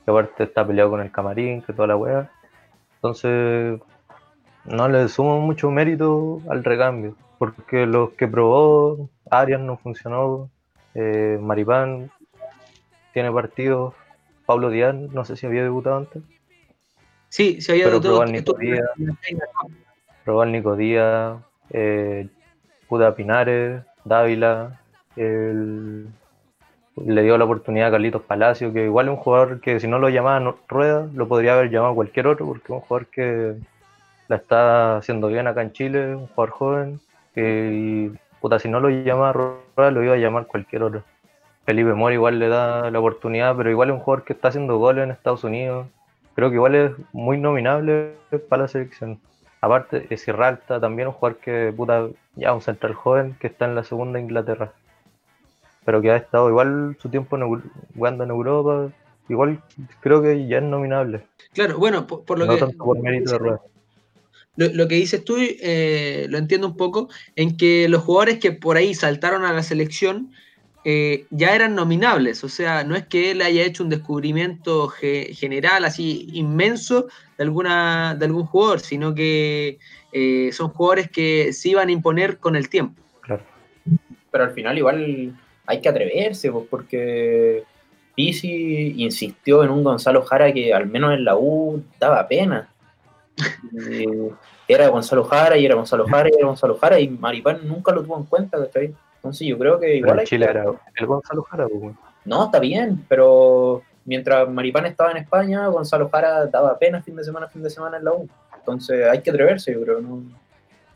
aparte está peleado con el camarín, que toda la wea. Entonces, no le sumo mucho mérito al recambio, porque los que probó, Arias no funcionó, eh, Maripán tiene partidos, Pablo Díaz, no sé si había debutado antes. Sí, se había debutado. Probó al Nico Díaz, eh, Puda Pinares, Dávila, el le dio la oportunidad a Carlitos Palacio, que igual es un jugador que si no lo llamaba Rueda, lo podría haber llamado cualquier otro, porque es un jugador que la está haciendo bien acá en Chile, un jugador joven, que puta, si no lo llamaba Rueda, lo iba a llamar cualquier otro. Felipe Mori igual le da la oportunidad, pero igual es un jugador que está haciendo goles en Estados Unidos. Creo que igual es muy nominable para la selección. Aparte, es Irralta, también un jugador que, puta, ya un central joven que está en la segunda Inglaterra pero que ha estado igual su tiempo jugando en Europa, igual creo que ya es nominable. Claro, bueno, por, lo que... Lo, que dices tú, eh, lo entiendo un poco, en que los jugadores que por ahí saltaron a la selección eh, ya eran nominables, o sea, no es que él haya hecho un descubrimiento general así inmenso de, alguna, de algún jugador, sino que eh, son jugadores que se iban a imponer con el tiempo. Claro. Pero al final igual hay que atreverse, pues, porque Pisi insistió en un Gonzalo Jara que al menos en la U daba pena. Era Gonzalo Jara y era Gonzalo Jara y era Gonzalo Jara y Maripán nunca lo tuvo en cuenta, ¿cachai? Entonces yo creo que igual... Chile era el Gonzalo Jara, pues, No, está bien, pero mientras Maripán estaba en España, Gonzalo Jara daba apenas fin de semana, fin de semana en la U. Entonces hay que atreverse, yo creo. ¿no?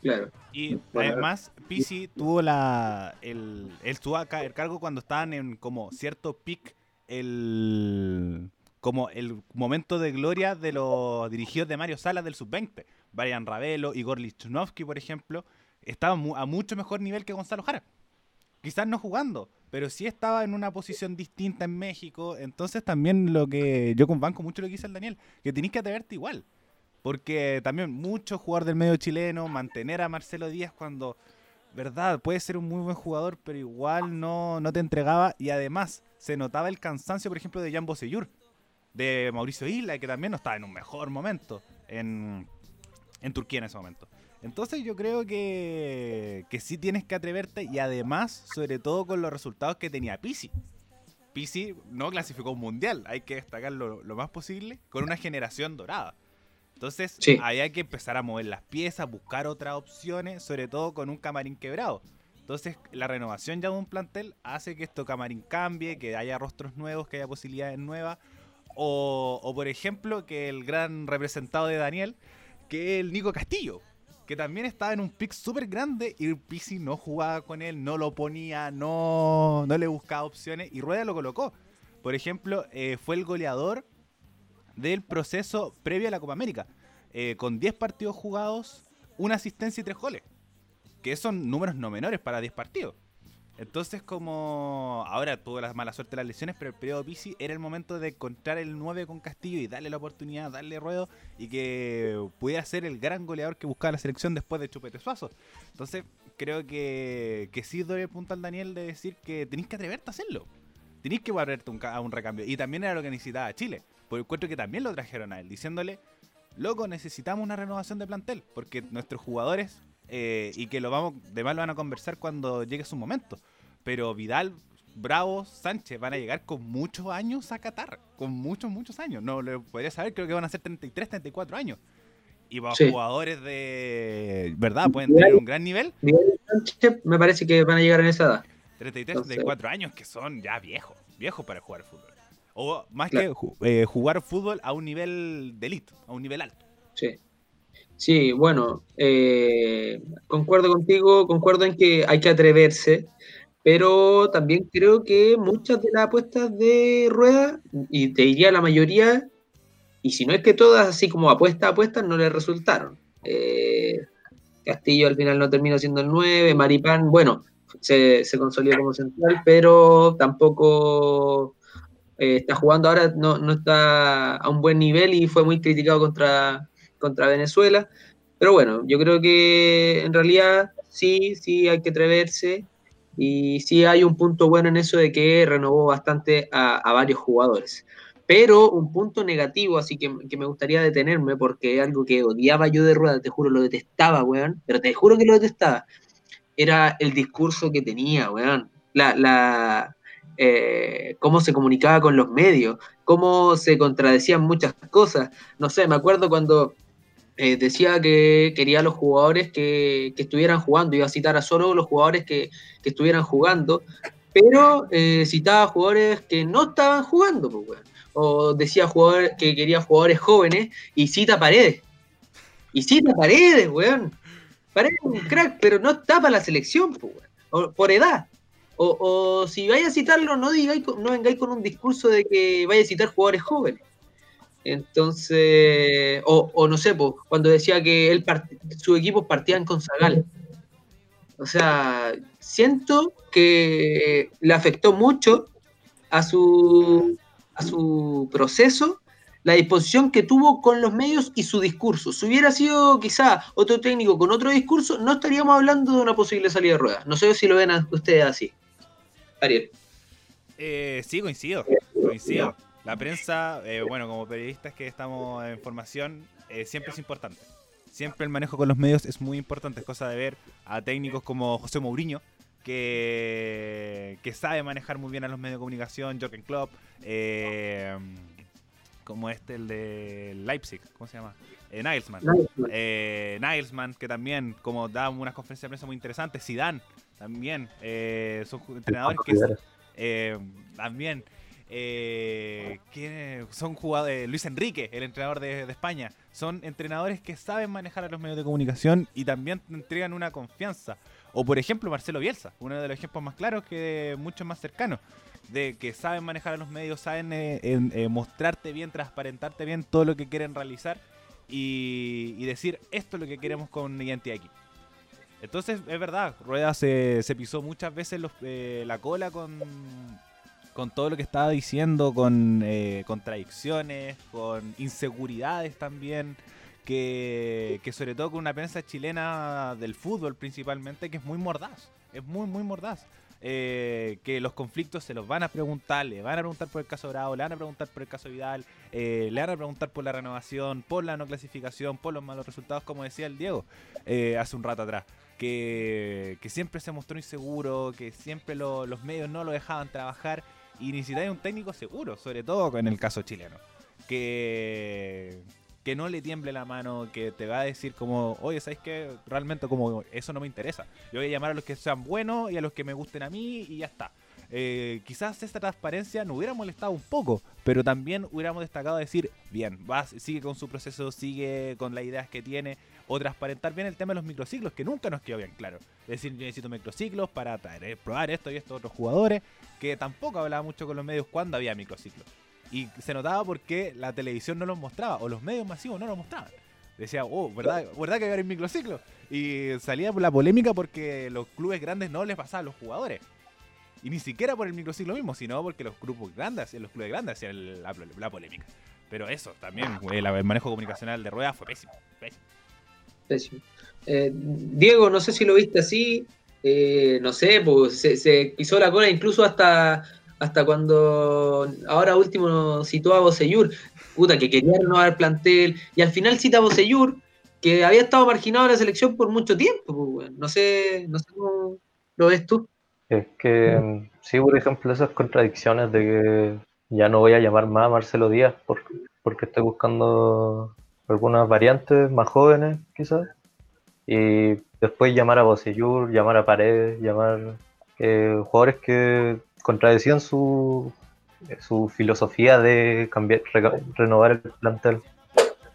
Claro. Y además, Pisi tuvo la. El, él tuvo acá el cargo cuando estaban en como cierto pic el. Como el momento de gloria de los dirigidos de Mario Salas del sub-20. Brian Ravelo, Igor Lichnowsky, por ejemplo, estaban mu- a mucho mejor nivel que Gonzalo Jara. Quizás no jugando, pero sí estaba en una posición distinta en México. Entonces también lo que yo con banco mucho lo que dice el Daniel, que tenéis que atreverte igual. Porque también mucho jugador del medio chileno, mantener a Marcelo Díaz cuando, verdad, puede ser un muy buen jugador, pero igual no, no te entregaba. Y además se notaba el cansancio, por ejemplo, de Jan Bosellur, de Mauricio Isla, que también no estaba en un mejor momento en, en Turquía en ese momento. Entonces yo creo que, que sí tienes que atreverte y además, sobre todo con los resultados que tenía Pisi. Pisi no clasificó un mundial, hay que destacarlo lo más posible, con una generación dorada. Entonces, Sí. hay que empezar a mover las piezas, buscar otras opciones, sobre todo con un camarín quebrado. Entonces, la renovación ya de un plantel hace que esto camarín cambie, que haya rostros nuevos, que haya posibilidades nuevas. O, por ejemplo, que el gran representado de Daniel, que es el Nico Castillo, que también estaba en un pick súper grande y Pisi no jugaba con él, no lo ponía, no, no le buscaba opciones y Rueda lo colocó. Por ejemplo, eh, fue el goleador del proceso previo a la Copa América, eh, con 10 partidos jugados, una asistencia y 3 goles, que son números no menores para 10 partidos. Entonces, como ahora tuvo la mala suerte de las lesiones, pero el periodo Pisi era el momento de encontrar el 9 con Castillo y darle la oportunidad, darle ruedo y que pudiera ser el gran goleador que buscaba la selección después de Chupete Suazo. Entonces, creo que, que sí doy el punto al Daniel de decir que tenéis que atreverte a hacerlo. Tenéis que volverte un a un recambio. Y también era lo que necesitaba Chile. Por el cuento que también lo trajeron a él, diciéndole, loco, necesitamos una renovación de plantel. Porque nuestros jugadores, eh, y que lo vamos, de más lo van a conversar cuando llegue su momento. Pero Vidal, Bravo, Sánchez van a llegar con muchos años a Qatar. Con muchos, muchos años. No lo podría saber, creo que van a ser 33, 34 años. Y para Sí. jugadores de verdad pueden tener un gran nivel. Sánchez me parece que van a llegar en esa edad. 33, Entonces- 34 años que son ya viejos, viejos para jugar fútbol. O más Claro. que eh, jugar fútbol a un nivel de elite, a un nivel alto. Sí. Sí, bueno, eh, concuerdo contigo, concuerdo en que hay que atreverse, pero también creo que muchas de las apuestas de Rueda, y te diría la mayoría, y si no es que todas, así como apuestas a apuestas, no le resultaron. Eh, Castillo al final no terminó siendo el 9, Maripán, bueno, se, se consolidó como central, pero tampoco eh, está jugando ahora, no, no está a un buen nivel y fue muy criticado contra, contra Venezuela. Pero bueno, yo creo que en realidad sí, sí hay que atreverse y sí hay un punto bueno en eso de que renovó bastante a, varios jugadores. Pero un punto negativo, así que, que me gustaría detenerme porque algo que odiaba yo de Rueda, te juro, lo detestaba, weón, pero te juro que lo detestaba. Era el discurso que tenía, weón. La, la, eh, cómo se comunicaba con los medios, cómo se contradecían muchas cosas. No sé, me acuerdo cuando eh, decía que quería los jugadores que, que, estuvieran jugando, iba a citar a solo los jugadores que, que estuvieran jugando, pero eh, citaba jugadores que no estaban jugando, pues, weón. O decía jugadores que quería jugadores jóvenes y cita paredes. Y cita paredes, weón. Paredes es un crack, pero no está para la selección, pues, por edad. O, o, si vais a citarlo, no, digáis, no vengáis con un discurso de que vaya a citar jugadores jóvenes. Entonces, o, o no sé, pues, cuando decía que él sus equipos partían con Zagal. O sea, siento que le afectó mucho a su, a su proceso la disposición que tuvo con los medios y su discurso. Si hubiera sido quizá otro técnico con otro discurso, no estaríamos hablando de una posible salida de ruedas. No sé si lo ven ustedes así. Ariel. Eh, sí, coincido. Coincido. La prensa, eh, bueno, como periodistas que estamos en formación, eh, siempre es importante. Siempre el manejo con los medios es muy importante. Es cosa de ver a técnicos como José Mourinho, que, que sabe manejar muy bien a los medios de comunicación, Jürgen Klopp, eh, como este, el de Leipzig, ¿cómo se llama? Eh, Nagelsmann. Nagelsmann. Eh, que también como da unas conferencias de prensa muy interesantes. Zidane, también. eh, son entrenadores que... Eh, también. Eh, son jugadores, Luis Enrique, el entrenador de, España, son entrenadores que saben manejar a los medios de comunicación y también entregan una confianza. O por ejemplo Marcelo Bielsa, uno de los ejemplos más claros que muchos más cercanos, de que saben manejar a los medios, saben eh, eh, mostrarte bien, transparentarte bien todo lo que quieren realizar y, decir esto es lo que queremos con Identidad aquí. Entonces, es verdad, Rueda se, pisó muchas veces la cola con, con todo lo que estaba diciendo, con eh, contradicciones, con inseguridades también, que, sobre todo con una prensa chilena del fútbol principalmente, que es muy mordaz, es muy, muy mordaz. Eh, que los conflictos se los van a preguntar, le van a preguntar por el caso Bravo, le van a preguntar por el caso Vidal, eh, le van a preguntar por la renovación, por la no clasificación, por los malos resultados, como decía el Diego hace un rato atrás. Que, siempre se mostró inseguro, que siempre los medios no lo dejaban trabajar y necesitáis un técnico seguro, sobre todo en el caso chileno. Que, que no le tiemble la mano, que te va a decir como, oye, ¿sabes qué? Realmente como eso no me interesa. Yo voy a llamar a los que sean buenos y a los que me gusten a mí y ya está. Eh, quizás esta transparencia nos hubiera molestado un poco, pero también hubiéramos destacado decir, bien, vas, sigue con su proceso, sigue con las ideas que tiene, o transparentar bien el tema de los microciclos, que nunca nos quedó bien claro. Es decir, necesito microciclos para traer, probar esto y estos otros jugadores, que tampoco hablaba mucho con los medios cuando había microciclos. Y se notaba porque la televisión no los mostraba, o los medios masivos no los mostraban. Decía, oh, ¿verdad, ¿verdad que había microciclo? Y salía la polémica porque los clubes grandes no les pasaban a los jugadores. Y ni siquiera por el microciclo mismo, sino porque los grupos grandes, los clubes grandes hacían la, polémica. Pero eso, también, el, manejo comunicacional de ruedas fue pésimo. Pésimo. Eh, Diego, no sé si lo viste así, eh, no sé, pues se, pisó la cola incluso hasta, hasta cuando ahora último citó a Boseyur, puta, que quería renovar el plantel, y al final cita a Boseyur, que había estado marginado de la selección por mucho tiempo, pues, no sé, no sé cómo lo ves tú. Es que mm, sí, por ejemplo, esas contradicciones de que ya no voy a llamar más a Marcelo Díaz porque, porque estoy buscando algunas variantes más jóvenes, quizás. Y después llamar a Bocellur, llamar a Paredes, llamar eh, jugadores que contradecían su, su filosofía de cambiar, renovar el plantel.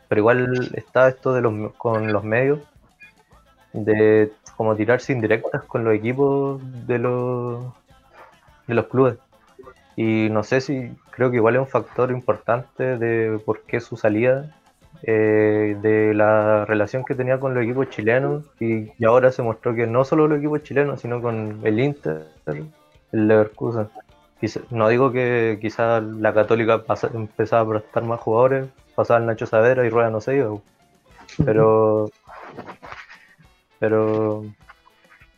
Pero igual está esto de los, con los medios, de como tirarse indirectas con los equipos de los, de los clubes. Y no sé si creo que igual es un factor importante de por qué su salida, eh, de la relación que tenía con los equipos chilenos y, ahora se mostró que no solo los equipos chilenos, sino con el Inter, el Leverkusen. no digo que quizás la Católica empezaba a prestar más jugadores, pasaba el Nacho Savera y Rueda no se iba, pero pero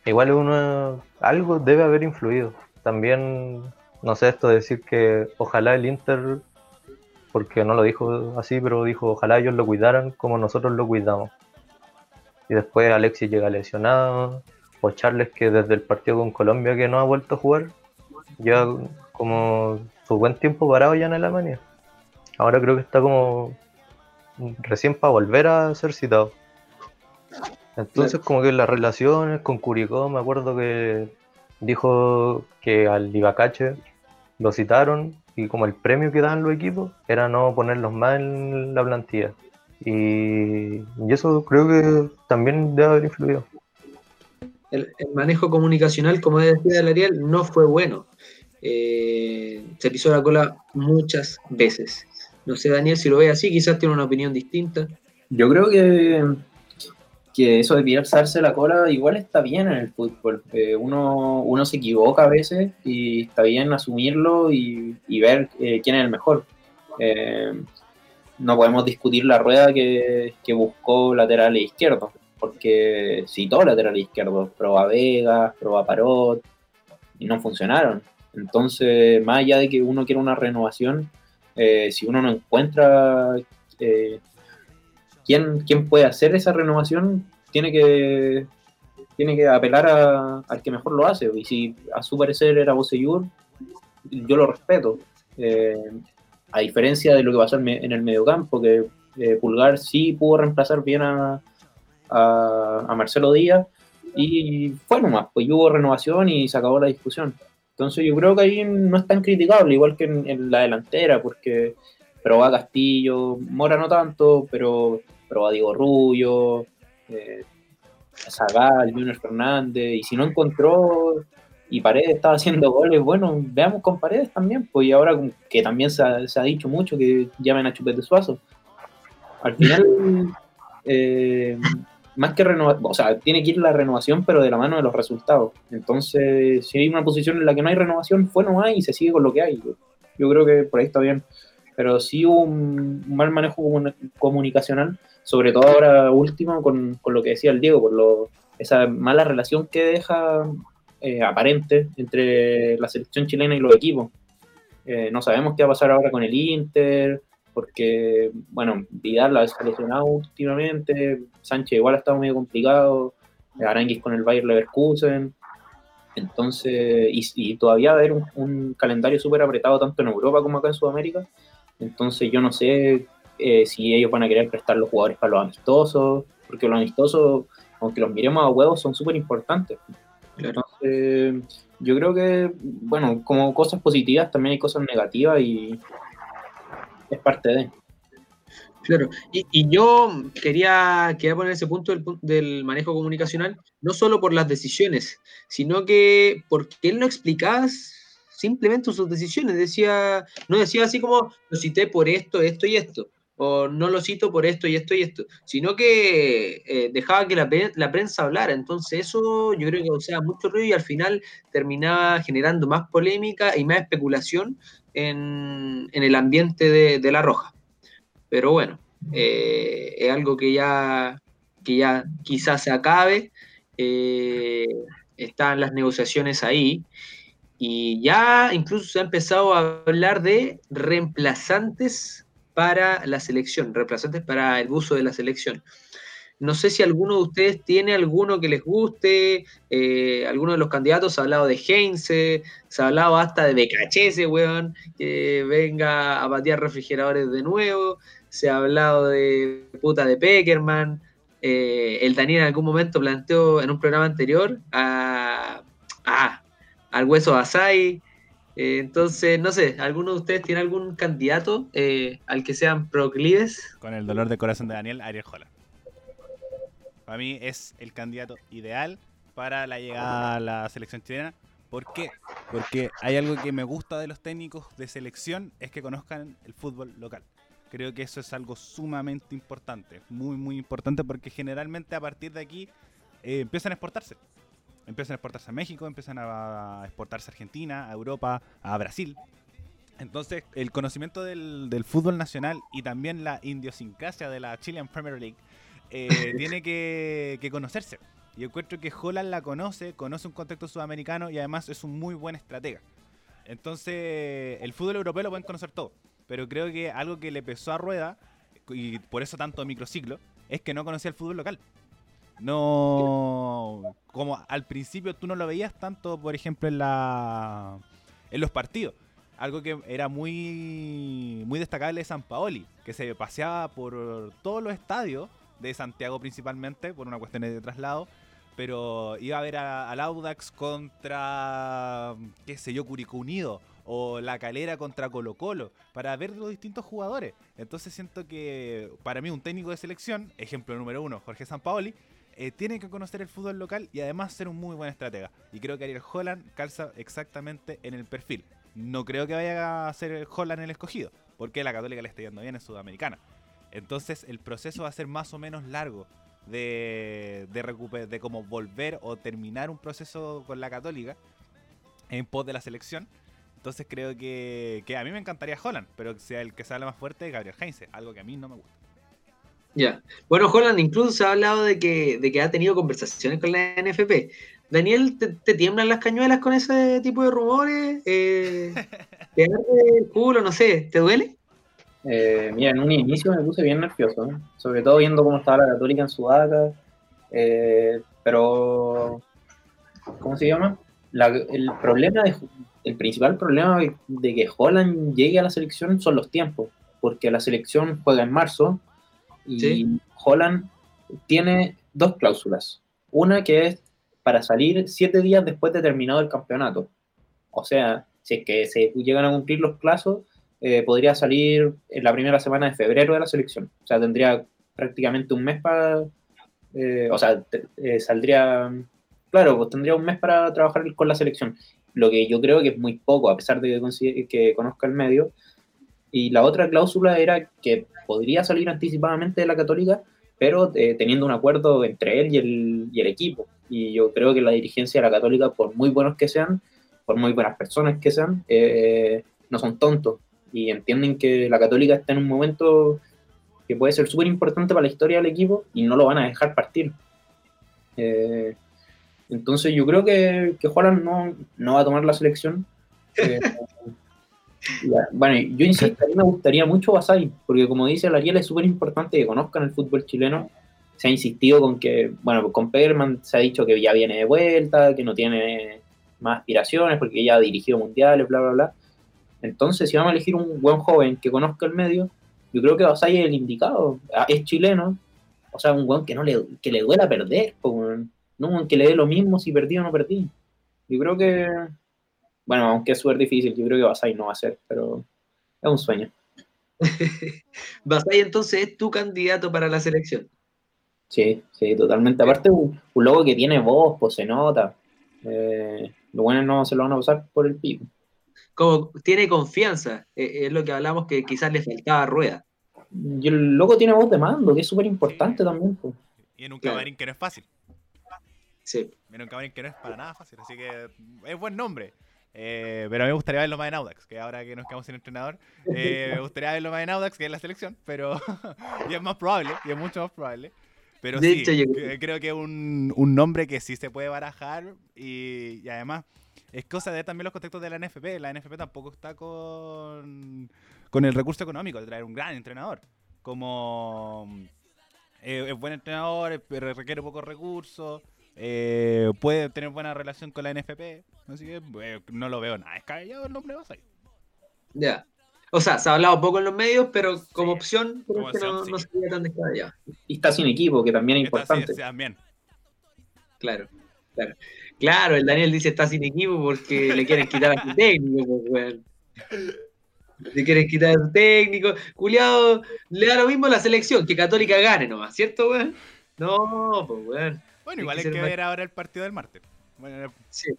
igual uno algo debe haber influido. También, no sé, esto de decir que ojalá el Inter, porque no lo dijo así, pero dijo ojalá ellos lo cuidaran como nosotros lo cuidamos. Y después Alexis llega lesionado, o Charles que desde el partido con Colombia que no ha vuelto a jugar, ya como su buen tiempo parado ya en Alemania. Ahora creo que está como recién para volver a ser citado. Entonces, como que las relaciones con Curicó, me acuerdo que dijo que al Ibacache lo citaron y como el premio que daban los equipos era no ponerlos más en la plantilla. Y, eso creo que también debe haber influido. El, manejo comunicacional, como decía el Ariel, no fue bueno. Eh, se pisó la cola muchas veces. No sé, Daniel, si lo ve así, quizás tiene una opinión distinta. Yo creo que que eso de pisarse la cola igual está bien en el fútbol. Eh, uno, uno se equivoca a veces y está bien asumirlo y, ver eh, quién es el mejor. Eh, no podemos discutir la rueda que, buscó lateral izquierdo, porque citó lateral izquierdo, probó a Vegas, probó a Parot y no funcionaron. Entonces, más allá de que uno quiera una renovación, si uno no encuentra ¿quién, puede hacer esa renovación? Tiene que, tiene que apelar al que mejor lo hace. Y si a su parecer era Boseyur, yo lo respeto. Eh, a diferencia de lo que pasó en el mediocampo, que eh, Pulgar sí pudo reemplazar bien a, a, Marcelo Díaz, y fue nomás, pues hubo renovación y se acabó la discusión. Entonces yo creo que ahí no es tan criticable, igual que en, la delantera, porque pero va Castillo, Mora no tanto, pero, pero va Diego Rubio, eh, Zagal, Junior Fernández, y si no encontró y Paredes estaba haciendo goles, bueno, veamos con Paredes también, pues y ahora que también se ha, dicho mucho que llamen a Chupete Suazo. Al final, eh, más que renovar, o sea, tiene que ir la renovación, pero de la mano de los resultados. Entonces, si hay una posición en la que no hay renovación, fue no hay y se sigue con lo que hay. Yo creo que por ahí está bien. Pero sí hubo un mal manejo comunicacional, sobre todo ahora último con, lo que decía el Diego, por lo, esa mala relación que deja eh, aparente entre la selección chilena y los equipos. Eh, no sabemos qué va a pasar ahora con el Inter, porque, bueno, Vidal la ha seleccionado últimamente, Sánchez igual ha estado medio complicado, Aranguis con el Bayer Leverkusen, entonces, y, todavía va a haber un, calendario súper apretado tanto en Europa como acá en Sudamérica, entonces yo no sé eh, si ellos van a querer prestar los jugadores para los amistosos, porque los amistosos, aunque los miremos a huevos, son súper importantes. Entonces, yo creo que, bueno, como cosas positivas también hay cosas negativas y es parte de. Claro, y, yo quería, quería, poner ese punto del, manejo comunicacional, no solo por las decisiones, sino que porque él no explicaba simplemente sus decisiones, decía, no decía así como, lo cité por esto, esto y esto, o no lo cito por esto y esto y esto, sino que eh, dejaba que la, prensa hablara. Entonces eso yo creo que causaba mucho ruido y al final terminaba generando más polémica y más especulación en, el ambiente de, La Roja. Pero bueno, eh, es algo que ya, que ya quizás se acabe. Eh, están las negociaciones ahí. Y ya incluso se ha empezado a hablar de reemplazantes para la selección, reemplazantes para el uso de la selección. No sé si alguno de ustedes tiene alguno que les guste, eh, alguno de los candidatos se ha hablado de Heinze, se ha hablado hasta de Becachese, weón, que venga a patear refrigeradores de nuevo, se ha hablado de puta de Peckerman, eh, el Daniel en algún momento planteó en un programa anterior a, al hueso Asai, eh, entonces, no sé, ¿alguno de ustedes tiene algún candidato al que sean proclives? Con el dolor de corazón de Daniel, Ariel Holland. Para mí es el candidato ideal para la llegada a la selección chilena. ¿Por qué? Porque hay algo que me gusta de los técnicos de selección, es que conozcan el fútbol local. Creo que eso es algo sumamente importante, muy, muy importante, porque generalmente a partir de aquí eh, empiezan a exportarse. Empiezan a exportarse a México, empiezan a exportarse a Argentina, a Europa, a Brasil. Entonces, el conocimiento del, del fútbol nacional y también la idiosincrasia de la Chilean Premier League eh, tiene que, conocerse. Y encuentro que Holland la conoce, conoce un contexto sudamericano y además es un muy buen estratega. Entonces, el fútbol europeo lo pueden conocer todo. Pero creo que algo que le pesó a Rueda, y por eso tanto microciclo, es que no conocía el fútbol local. No. Como al principio tú no lo veías tanto, por ejemplo, en, la, en los partidos. Algo que era muy, muy destacable de San Paoli, que se paseaba por todos los estadios de Santiago principalmente, por una cuestión de traslado. Pero iba a ver al Audax contra, qué sé yo, Curicó Unido o La Calera contra Colo Colo, para ver los distintos jugadores. Entonces siento que para mí un técnico de selección, ejemplo número uno, Jorge Sampaoli, eh, tiene que conocer el fútbol local y además ser un muy buen estratega. Y creo que Ariel Holland calza exactamente en el perfil. No creo que vaya a ser Holland el escogido, porque la Católica le está yendo bien en Sudamericana. Entonces el proceso va a ser más o menos largo de, de, de como volver o terminar un proceso con la católica en pos de la selección. Entonces creo que, a mí me encantaría Holland, pero sea el que habla más fuerte Gabriel Heinze, algo que a mí no me gusta. Ya. Bueno, Holland incluso se ha hablado de que, de que ha tenido conversaciones con la NFP. Daniel, ¿te, tiemblan las cañuelas con ese tipo de rumores? Eh, ¿Te arde el culo? No sé, ¿te duele? Eh, mira, en un inicio me puse bien nervioso, sobre todo viendo cómo estaba la Católica en Sudaca, eh, pero, ¿cómo se llama? el problema, el principal problema de, que Holland llegue a la selección son los tiempos, porque la selección juega en marzo y Holland tiene dos cláusulas. Una que es para salir siete días después de terminado el campeonato. O sea, si es que se llegan a cumplir los plazos, eh, podría salir en la primera semana de febrero de la selección. O sea, tendría prácticamente un mes para... Eh, o sea, eh, saldría... Claro, pues tendría un mes para trabajar con la selección. Lo que yo creo que es muy poco, a pesar de que, que conozca el medio. Y la otra cláusula era que podría salir anticipadamente de la católica, pero teniendo un acuerdo entre él y el, equipo. Y yo creo que la dirigencia de la católica, por muy buenos que sean, por muy buenas personas que sean, eh, no son tontos y entienden que la Católica está en un momento que puede ser súper importante para la historia del equipo y no lo van a dejar partir. Eh, entonces yo creo que, que no, no, va a tomar la selección. Eh, bueno, yo insisto, a mí me gustaría mucho Basay, porque como dice la Ariel, es súper importante que conozcan el fútbol chileno. Se ha insistido con que, bueno, con Perman se ha dicho que ya viene de vuelta, que no tiene más aspiraciones, porque ya ha dirigido mundiales, bla, bla, bla. Entonces, si vamos a elegir un buen joven que conozca el medio, yo creo que Basay es el indicado. Ah, es chileno, o sea, un buen que no le, que le duela perder, no un que le dé lo mismo si perdí o no perdí. Yo creo que, bueno, aunque es súper difícil, yo creo que Basay no va a ser, pero es un sueño. Basay entonces es tu candidato para la selección. Sí, sí, totalmente. Aparte, un, un logo que tiene voz, pues se nota. Eh, lo bueno no se lo van a pasar por el pico. Como tiene confianza, eh, es lo que hablamos que quizás le faltaba rueda. Y el loco tiene voz de mando, que es súper importante también. Y en un camarín que no es fácil. Sí. En un camarín que no es para nada fácil, así que es buen nombre. Eh, pero a mí me gustaría verlo más en Audax, que ahora que nos quedamos sin entrenador, me gustaría verlo más en Audax que en la selección, pero y es más probable, y es mucho más probable. Pero sí, creo que es un, un, nombre que sí se puede barajar y, además es cosa de también los contextos de la NFP. La NFP tampoco está con, con el recurso económico de traer un gran entrenador. Como eh, es buen entrenador, pero requiere pocos recursos, eh, puede tener buena relación con la NFP. Así que eh, no lo veo nada descabellado el nombre de Basay. Ya. O sea, se ha hablado poco en los medios, pero como opción, creo que no, no sería tan descabellado. Y está sin equipo, que también es importante. también. Claro, claro. Claro, el Daniel dice está sin equipo porque le quieren quitar a su técnico, pues, Le quieren quitar a su técnico. Juliado, le da lo mismo a la selección, que Católica gane nomás, ¿cierto, weón? No, pues, weón. Bueno, igual hay que, ver ahora el partido del martes. Bueno, sí.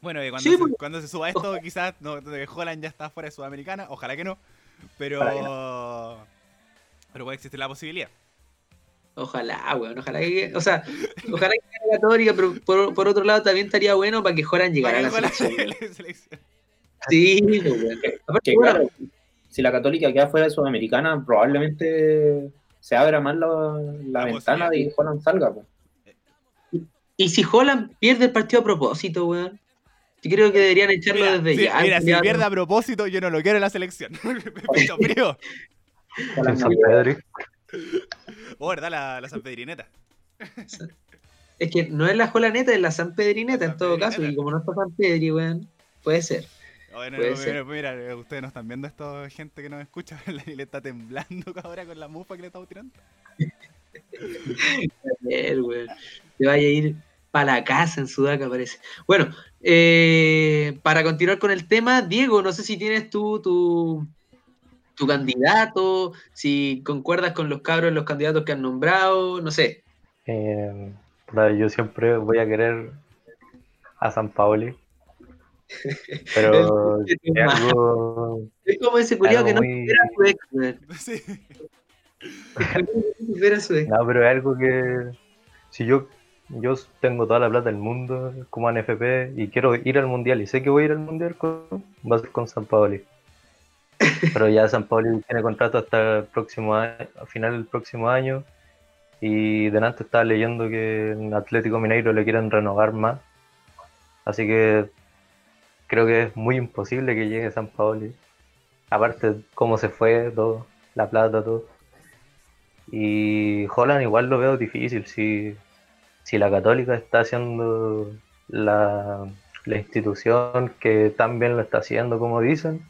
Bueno, cuando, se, pues. cuando, se, suba esto, quizás no, Holland ya está fuera de Sudamericana, ojalá que no, pero pero puede existir la posibilidad. Ojalá, weón, ojalá que, o sea, ojalá que la católica, pero por, otro lado también estaría bueno para que Holland llegara a la selección. Sí, pues, weón. si la católica queda fuera de Sudamericana, probablemente se abra más la, ventana de que Holland salga, pues. Y si Holland pierde el partido a propósito, weón. Yo creo que deberían echarlo desde ya. Mira, si pierde a propósito, yo no lo quiero en la selección. Me frío. La San Pedro. Oh, ¿verdad? La, la San Pedrineta. Es que no es la Jolaneta, es la San Pedrineta en todo caso. Y como no está San Pedri, weón, puede ser. Bueno, puede ser. mira, ustedes no están viendo esto, gente que nos escucha, y le está temblando ahora con la mufa que le estamos tirando. ver, weón. Te vaya a ir para la casa en Sudaca, parece. Bueno, eh, para continuar con el tema, Diego, no sé si tienes tú tu, tu candidato, si concuerdas con los cabros, los candidatos que han nombrado, no sé. Eh, yo siempre voy a querer a San Paoli. Pero es, algo, es como ese culiado que no quiera su ex, sí. no, pero es algo que si yo yo tengo toda la plata del mundo como NFP y quiero ir al mundial y sé que voy a ir al mundial con, va a ser con San Paoli. Pero ya San Paoli tiene contrato hasta el próximo año, a final del próximo año y delante estaba leyendo que en Atlético Mineiro le quieren renovar más. Así que creo que es muy imposible que llegue San Paoli. Aparte cómo se fue todo, la plata, todo. Y Holland igual lo veo difícil, si si la católica está haciendo la, institución que tan bien lo está haciendo como dicen,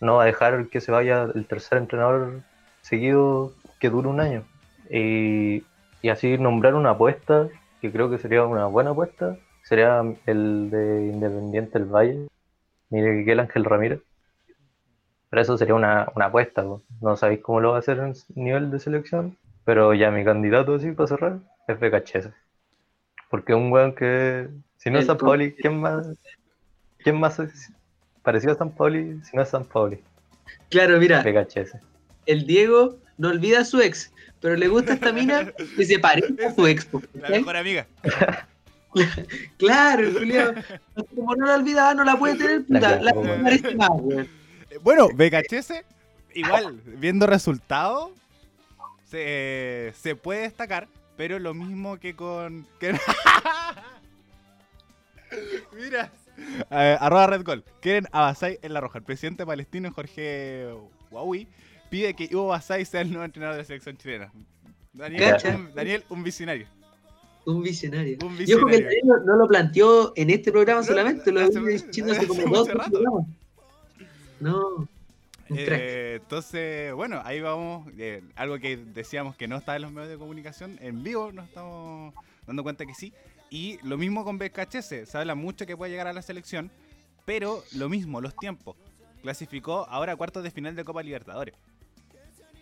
no va a dejar que se vaya el tercer entrenador seguido que dure un año. Y, así nombrar una apuesta, que creo que sería una buena apuesta, sería el de Independiente del Valle, Miguel Ángel Ramírez. Pero eso sería una, una apuesta, no sabéis cómo lo va a hacer en nivel de selección, pero ya mi candidato así para cerrar es BKHS. Porque un weón que, si no es San Pauli, ¿quién más, quién más es parecido a San Pauli si no es San Pauli? Claro, mira, BKHS. el Diego no olvida a su ex, pero le gusta esta mina que se parece a su ex. La mejor amiga. Claro, Julio. Como no la olvidaba, no la puede tener, puta. La La parece más, weón. Eh, Bueno, BKHS, igual, viendo resultados, se, se puede destacar, pero lo mismo que con. que- Mira. Eh, arroba Red Gold. Quieren a Basay en la roja. El presidente palestino Jorge Huawei pide que Ivo Basay sea el nuevo entrenador de la selección chilena. Daniel, un, Daniel, un visionario. Un visionario. Un Yo creo que. Daniel no, no lo planteó en este programa No, solamente, lo hace- hace como hace dos rato. programas. No. Eh, entonces, bueno, ahí vamos. eh, algo que decíamos que no está en los medios de comunicación, en vivo nos estamos dando cuenta que sí. Y lo mismo con BKHS, se habla mucho que puede llegar a la selección, pero lo mismo, los tiempos. Clasificó ahora a cuartos de final de Copa Libertadores.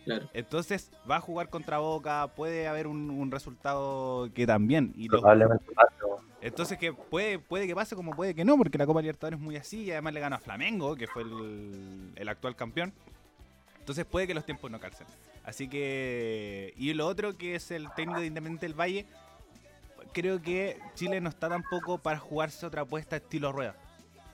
Claro. Entonces va a jugar contra Boca, puede haber un, un resultado que también. Y los- Probablemente pase, entonces que puede, puede que pase como puede que no, porque la Copa Libertadores es muy así y además le ganó a Flamengo, que fue el, el actual campeón. Entonces puede que los tiempos no calcen. Así que... Y lo otro que es el técnico de Independiente del Valle, creo que Chile no está tampoco para jugarse otra apuesta estilo Rueda.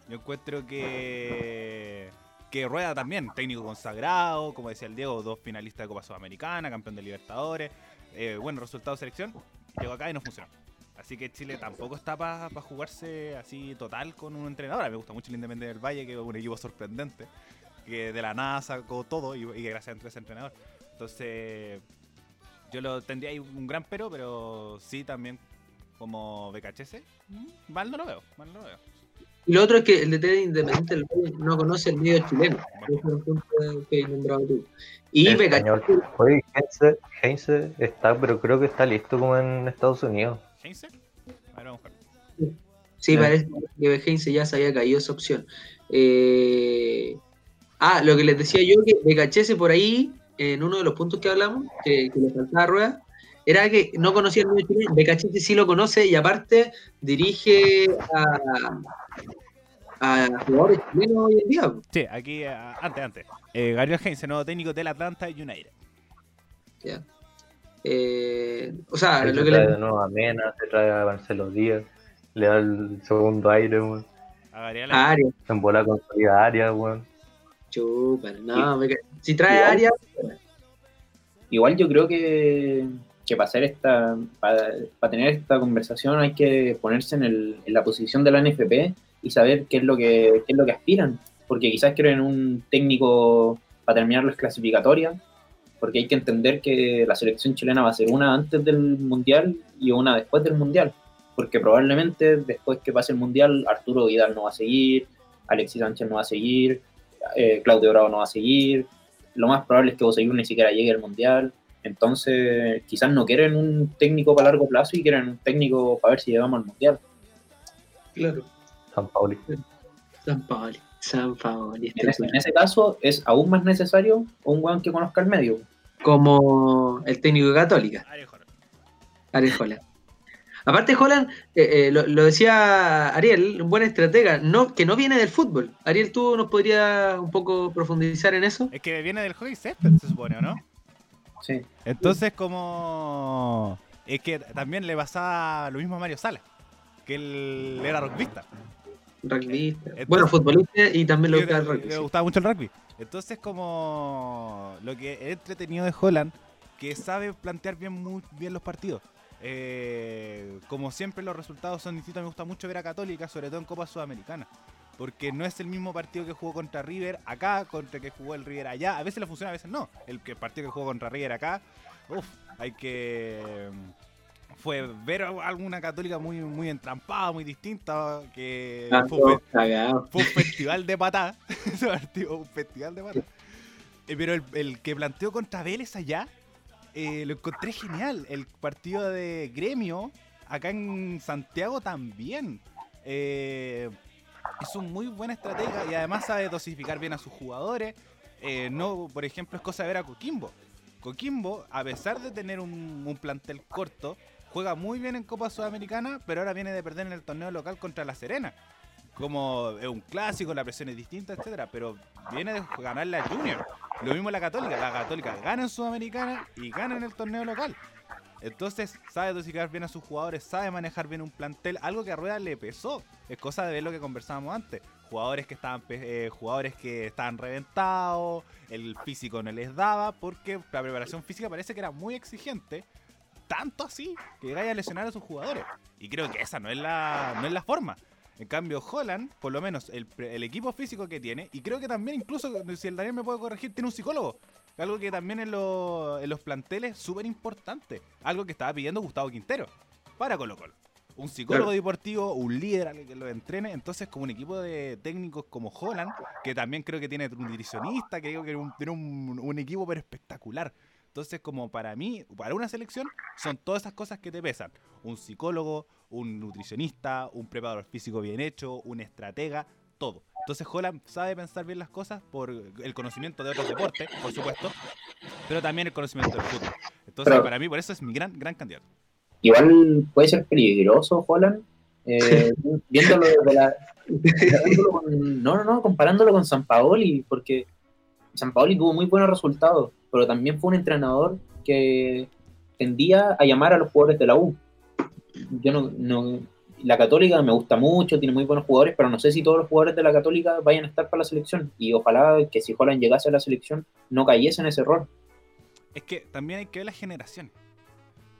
Yo encuentro que... Que Rueda también, técnico consagrado, como decía el Diego, dos finalistas de Copa Sudamericana, campeón de Libertadores, eh, buen resultado de selección, llegó acá y no funcionó. Así que Chile tampoco está para jugarse así total con un entrenador. A mí me gusta mucho el Independiente del Valle, que es un equipo sorprendente, que de la nada sacó todo y, y gracias a ese entrenador. Entonces, yo lo tendría ahí un gran pero, pero sí también como BKHS, mm, mal no lo veo, mal no lo veo. Y lo otro es que el DT de Independiente del Valle no conoce el medio chileno. Ese es un punto que he nombrado tú. Y El español. Oye, Heinze, Heinze está, pero creo que está listo como en Estados Unidos. ¿Heinze? A ver, vamos a buscar. Sí, Eh. parece que Heinze ya se había caído esa opción. Eh, ah, lo que les decía yo, que BKHS por ahí, en uno de los puntos que hablamos, que, que le faltaba a Rueda, era que no conocía el medio chileno. BKHS sí lo conoce y aparte dirige a, a jugadores chilenos hoy en día. Sí, aquí, antes, antes. Eh, Gabriel Heinze, nuevo técnico del Atlanta United. Ya. Eh, o sea, Ahí lo se que trae de nuevo a Mena, se trae a Marcelo Díaz, le da el segundo aire, weón. A Gabriel a Arias, En bola consolida área, weón. chupa, no, Beca- si trae a Arias, Igual yo creo que, que para hacer esta, para, para tener esta conversación hay que ponerse en, el- en la posición de la NFP y saber qué es lo que, qué es lo que aspiran. Porque quizás quieren un técnico para terminar las clasificatorias, porque hay que entender que la selección chilena va a ser una antes del Mundial y una después del Mundial. Porque probablemente después que pase el Mundial, Arturo Vidal no va a seguir, Alexis Sánchez no va a seguir, eh, Claudio Bravo no va a seguir, lo más probable es que Bosellur ni siquiera llegue al Mundial. Entonces, quizás no quieren un técnico para largo plazo y quieren un técnico para ver si llegamos al Mundial. claro, San Pauli. San Paoli, San Paoli. este En ese, culo. en ese caso, es aún más necesario un weón que conozca el medio. como el técnico de Católica. Ariel Holland. Aparte, Holland, eh, eh, lo, lo decía Ariel, un buen estratega, no, que no viene del fútbol. Ariel, ¿tú nos podrías un poco profundizar en eso? Es que viene del hockey césped, se supone, ¿o no? Sí. Entonces, como. Es que también le pasaba lo mismo a Mario Sala, que él era rugbyista. Rugbyista. Entonces- bueno, futbolista y también le Le, gusta el rugby. le sí. gustaba mucho el rugby. Entonces, como lo que es entretenido de Holland, que sabe plantear bien, muy bien los partidos. Eh, como siempre, los resultados son distintos. Me gusta mucho ver a Católica, sobre todo en Copa Sudamericana. Porque no es el mismo partido que jugó contra River acá, contra que jugó el River allá. A veces le funciona, a veces no. El que- partido que jugó contra River acá, uff, hay que. Fue ver a alguna católica muy, muy entrampada, muy distinta. Que Ah, fue un fue un festival de patadas. Ese partido, un festival de patadas. Eh, pero el, el que planteó contra Vélez allá, eh, lo encontré genial. El partido de gremio, acá en Santiago también. Eh, es un muy buen estratega y además sabe dosificar bien a sus jugadores. Eh, no, por ejemplo, es cosa de ver a Coquimbo. Coquimbo, a pesar de tener un, plantel corto, juega muy bien en Copa Sudamericana, pero ahora viene de perder en el torneo local contra La Serena. Como es un clásico, la presión es distinta, etcétera, pero viene de ganar la Junior. Lo mismo la Católica, la Católica gana en Sudamericana y gana en el torneo local. Entonces, sabe dosificar bien a sus jugadores, sabe manejar bien un plantel, algo que a Rueda le pesó. Es cosa de ver lo que conversábamos antes. Jugadores que estaban eh, jugadores que estaban reventados, el físico no les daba, porque la preparación física parece que era muy exigente. Tanto así que llega a lesionar a sus jugadores. Y creo que esa no es la, no es la forma. En cambio, Holland, por lo menos el, el equipo físico que tiene, y creo que también, incluso si el Daniel me puede corregir, tiene un psicólogo. Algo que también en, lo- en los planteles es súper importante. Algo que estaba pidiendo Gustavo Quintero para Colo Colo. Un psicólogo Claro. deportivo, un líder alguien que lo entrene. Entonces, como un equipo de técnicos como Holland, que también creo que tiene un nutricionista, que digo que un- tiene un, un equipo pero espectacular. Entonces, como para mí, para una selección, son todas esas cosas que te pesan. Un psicólogo, un nutricionista, un preparador físico bien hecho, un estratega, todo. Entonces Holland sabe pensar bien las cosas por el conocimiento de otros deportes, por supuesto, pero también el conocimiento del fútbol. Entonces, Pero- para mí, por eso es mi gran, gran candidato. Igual puede ser peligroso Holland, eh, viéndolo de la... con- no, no, no, comparándolo con San Paoli, porque San Paoli tuvo muy buenos resultados, pero también fue un entrenador que tendía a llamar a los jugadores de la U. Yo no, no- la Católica me gusta mucho, tiene muy buenos jugadores, pero no sé si todos los jugadores de la Católica vayan a estar para la selección. Y ojalá que si Holland llegase a la selección no cayese en ese error. Es que también hay que ver las generaciones.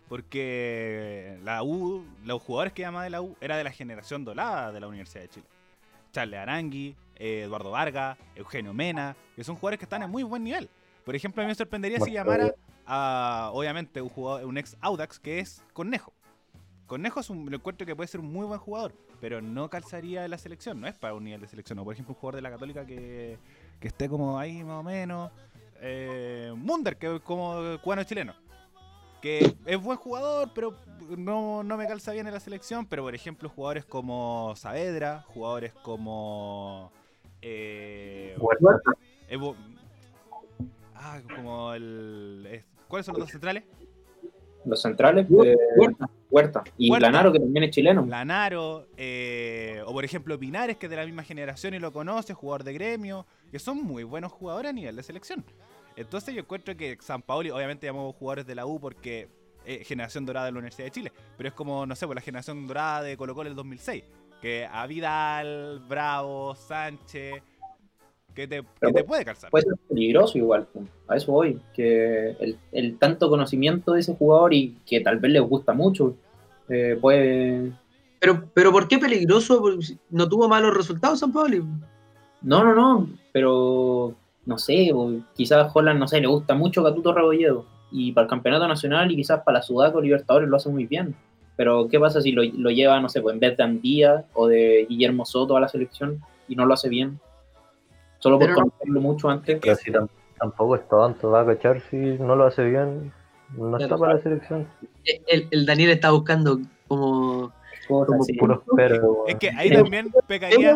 Porque la U, los jugadores que llama de la U, era de la generación dorada de la Universidad de Chile. Charles Arangui, eh, Eduardo Vargas, Eugenio Mena, que son jugadores que están en muy buen nivel. Por ejemplo, a mí me sorprendería si llamara a, obviamente, un, jugador, un ex Audax que es Cornejo. Cornejo es un, lo encuentro que puede ser un muy buen jugador, pero no calzaría en la selección, no es para un nivel de selección. O por ejemplo, un jugador de la Católica que, que esté como ahí más o menos. Eh, Munder, que es como cubano chileno. Que es buen jugador, pero no, no me calza bien en la selección. Pero por ejemplo, jugadores como Saavedra, jugadores como. Eh, ah, como el. es- ¿Cuáles son los dos centrales? Los centrales, Huerta. eh, Huerta. Huerta. Y Huerta. Lanaro, que también es chileno. Lanaro, eh, o por ejemplo Pinares, que es de la misma generación y lo conoce, jugador de gremio, que son muy buenos jugadores a nivel de selección. Entonces yo encuentro que San Paoli, obviamente llamamos jugadores de la U porque es generación dorada de la Universidad de Chile, pero es como, no sé, por la generación dorada de Colo Colo del 2006, que a Vidal, Bravo, Sánchez, que te, que Pero te puede calzar. Puede ser peligroso igual. pues. A eso voy. Que el, el tanto conocimiento de ese jugador y que tal vez les gusta mucho, eh, puede... Pero, pero ¿por qué peligroso? No tuvo malos resultados San Pablo. No, no, no. Pero no sé, quizás Holland, no sé, le gusta mucho Catuto Rebolledo. Y para el campeonato nacional y quizás para la Sudaco Libertadores lo hace muy bien. Pero ¿qué pasa si lo, lo lleva, no sé, pues en vez de Andía o de Guillermo Soto a la selección y no lo hace bien? Solo por conocerlo mucho antes. Pero si tampoco es tanto, va a cachar si no lo hace bien. No está para la selección. El, el Daniel está buscando como. Como. Puros pero. Es que ahí Eh, también pecaría,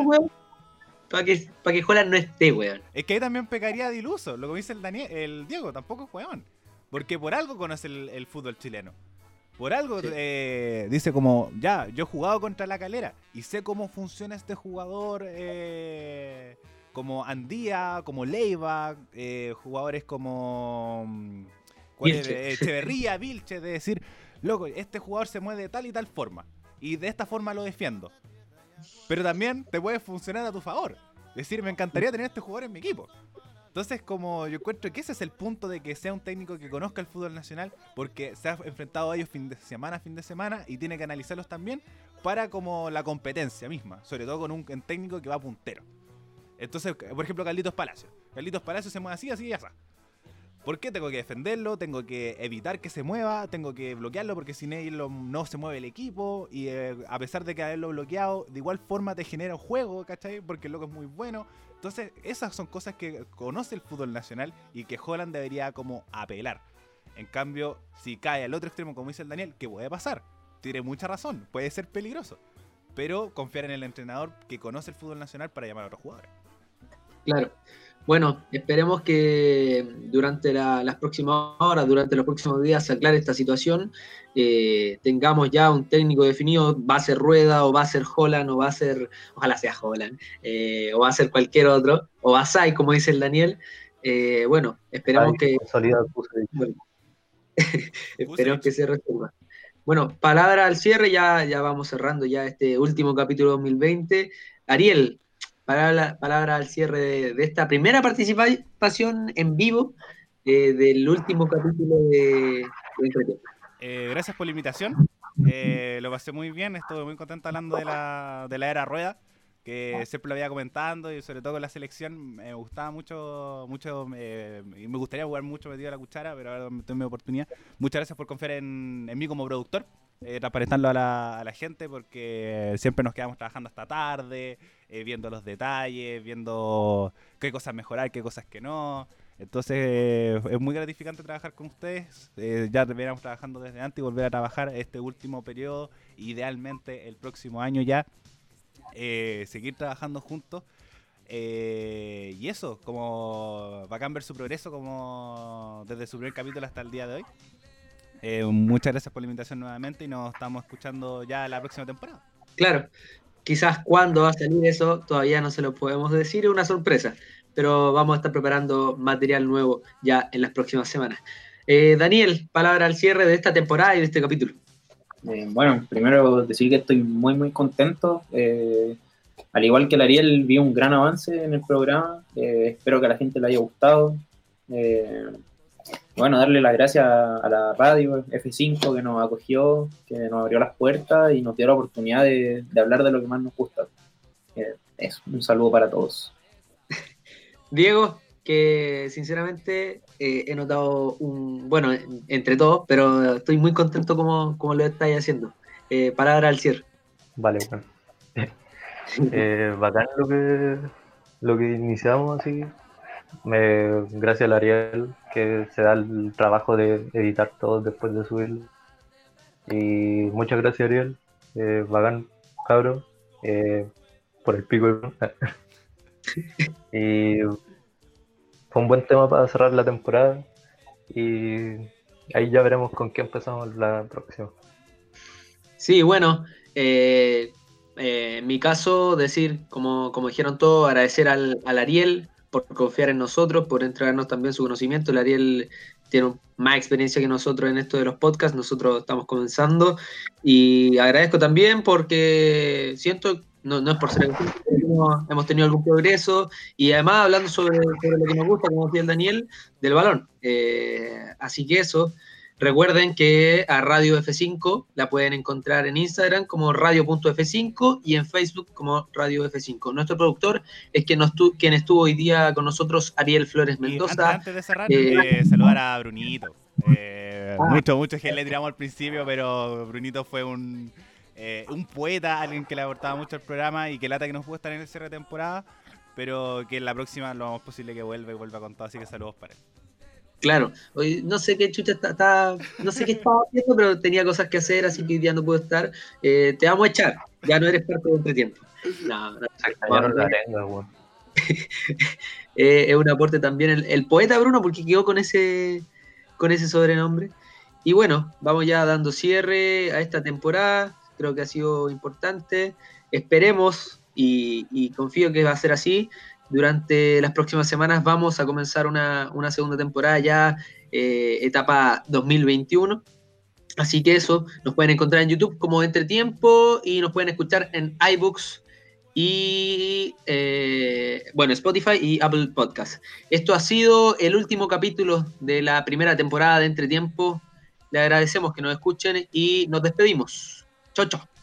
Para que, para que Holland no esté, weón. es que ahí también pecaría de iluso, lo que dice el Daniel, el Diego, tampoco es weón. Porque por algo conoce el, el fútbol chileno. Por algo Sí. eh, dice como, ya, yo he jugado contra la calera y sé cómo funciona este jugador eh, como Andía, como Leiva, eh, jugadores como mm, ¿cuál es? Vilche. Eh, Echeverría, Vilche, de decir, loco, este jugador se mueve de tal y tal forma y de esta forma lo defiendo. Pero también te puede funcionar a tu favor. Decir, me encantaría tener este jugador en mi equipo. Entonces, como yo encuentro que ese es el punto de que sea un técnico que conozca el fútbol nacional, porque se ha enfrentado a ellos fin de semana, fin de semana, y tiene que analizarlos también para como la competencia misma, sobre todo con un un técnico que va puntero. Entonces, por ejemplo, Carlitos Palacio. Carlitos Palacio se mueve así, así y está. ¿Por qué tengo que defenderlo? Tengo que evitar que se mueva, tengo que bloquearlo porque sin él no se mueve el equipo y eh, a pesar de que haberlo bloqueado, de igual forma te genera un juego, ¿cachai? Porque el loco es muy bueno. Entonces, esas son cosas que conoce el fútbol nacional y que Holland debería como apelar. En cambio, si cae al otro extremo, como dice el Daniel, ¿qué puede pasar? Tiene mucha razón, puede ser peligroso. pero confiar en el entrenador que conoce el fútbol nacional para llamar a otros jugadores. Claro. Bueno, esperemos que durante las próximas horas, durante los próximos días se aclare esta situación. Eh, tengamos ya un técnico definido, va a ser Rueda o va a ser Holland o va a ser, ojalá sea Holland, eh, o va a ser cualquier otro, o va a Sai, como dice el Daniel. Eh, bueno, esperamos que... Bueno, esperemos que se resuelva. Bueno, palabra al cierre, ya, ya vamos cerrando ya este último capítulo 2020. Ariel, palabra, palabra al cierre de, esta primera participación en vivo eh, del último capítulo de, de eh, Gracias por la invitación. Eh, lo pasé muy bien, estuve muy contento hablando de la, de la era rueda que siempre lo había comentando y sobre todo con la selección me gustaba mucho, mucho y me gustaría jugar mucho metido a la cuchara, pero ahora tengo mi oportunidad. Muchas gracias por confiar en, en mí como productor, eh, transparentarlo a la, a la, gente porque siempre nos quedamos trabajando hasta tarde, eh, viendo los detalles, viendo qué cosas mejorar, qué cosas que no. Entonces eh, es muy gratificante trabajar con ustedes. Eh, ya veníamos trabajando desde antes y volver a trabajar este último periodo, idealmente el próximo año ya, seguir trabajando juntos. y eso, como bacán ver su progreso como desde su primer capítulo hasta el día de hoy. Muchas gracias por la invitación nuevamente y nos estamos escuchando ya la próxima temporada. Claro, Quizás cuándo va a salir eso todavía no se lo podemos decir, es una sorpresa, pero vamos a estar preparando material nuevo ya en las próximas semanas. Eh, Daniel, palabra al cierre de esta temporada y de este capítulo. Eh, bueno, primero decir que estoy muy, muy contento. Eh, al igual que el Ariel, vi un gran avance en el programa. espero que a la gente le haya gustado bueno, darle las gracias a la radio F5 que nos acogió, que nos abrió las puertas y nos dio la oportunidad de, hablar de lo que más nos gusta. Eh, eso, un saludo para todos. Diego, que sinceramente eh, he notado un, bueno, entre todos, pero estoy muy contento como, como lo estáis haciendo. Eh, palabra al cierre. Vale, bueno. bacán lo que, lo que iniciamos así me, gracias a Ariel se da el trabajo de editar todo después de subirlo. Y muchas gracias Ariel, eh, bacán, cabro, eh, por el pico. y fue un buen tema para cerrar la temporada y ahí ya veremos con qué empezamos la próxima. Sí, bueno, eh, eh, en mi caso, decir, como, como dijeron todos, agradecer al, al Ariel por confiar en nosotros, por entregarnos también su conocimiento. El Ariel tiene más experiencia que nosotros en esto de los podcasts, nosotros estamos comenzando y agradezco también porque siento, no, no es por ser hemos tenido algún progreso y además hablando sobre, lo que nos gusta, como decía el Daniel, del balón. Eh, así que eso, Recuerden que a Radio F5 la pueden encontrar en Instagram como radio.f5 y en Facebook como Radio F5. Nuestro productor es quien, quien estuvo hoy día con nosotros, Ariel Flores Mendoza. Antes, de cerrar, eh, saludar a Brunito. Eh, ah. Mucho, mucho que le tiramos al principio, pero Brunito fue un, eh, un poeta, alguien que le aportaba mucho al programa y que lata que nos pudo estar en el cierre de temporada, pero que en la próxima lo más posible que vuelva y vuelva con todo, así que saludos para él. Claro, hoy no sé qué chucha está, no sé qué estaba haciendo, pero tenía cosas que hacer, así que ya no puedo estar. Eh, te vamos a echar, ya no eres parte de entretiempo. No, no, no, eh, es un aporte también el, poeta Bruno, porque quedó con ese, con ese sobrenombre. Y bueno, vamos ya dando cierre a esta temporada, creo que ha sido importante. Esperemos y, y confío que va a ser así durante las próximas semanas vamos a comenzar una, segunda temporada ya, eh, etapa 2021. Así que eso, nos pueden encontrar en YouTube como Entretiempo y nos pueden escuchar en iBooks y, eh, bueno, Spotify y Apple Podcast. Esto ha sido el último capítulo de la primera temporada de Entretiempo. Le agradecemos que nos escuchen y nos despedimos. Chau, chau.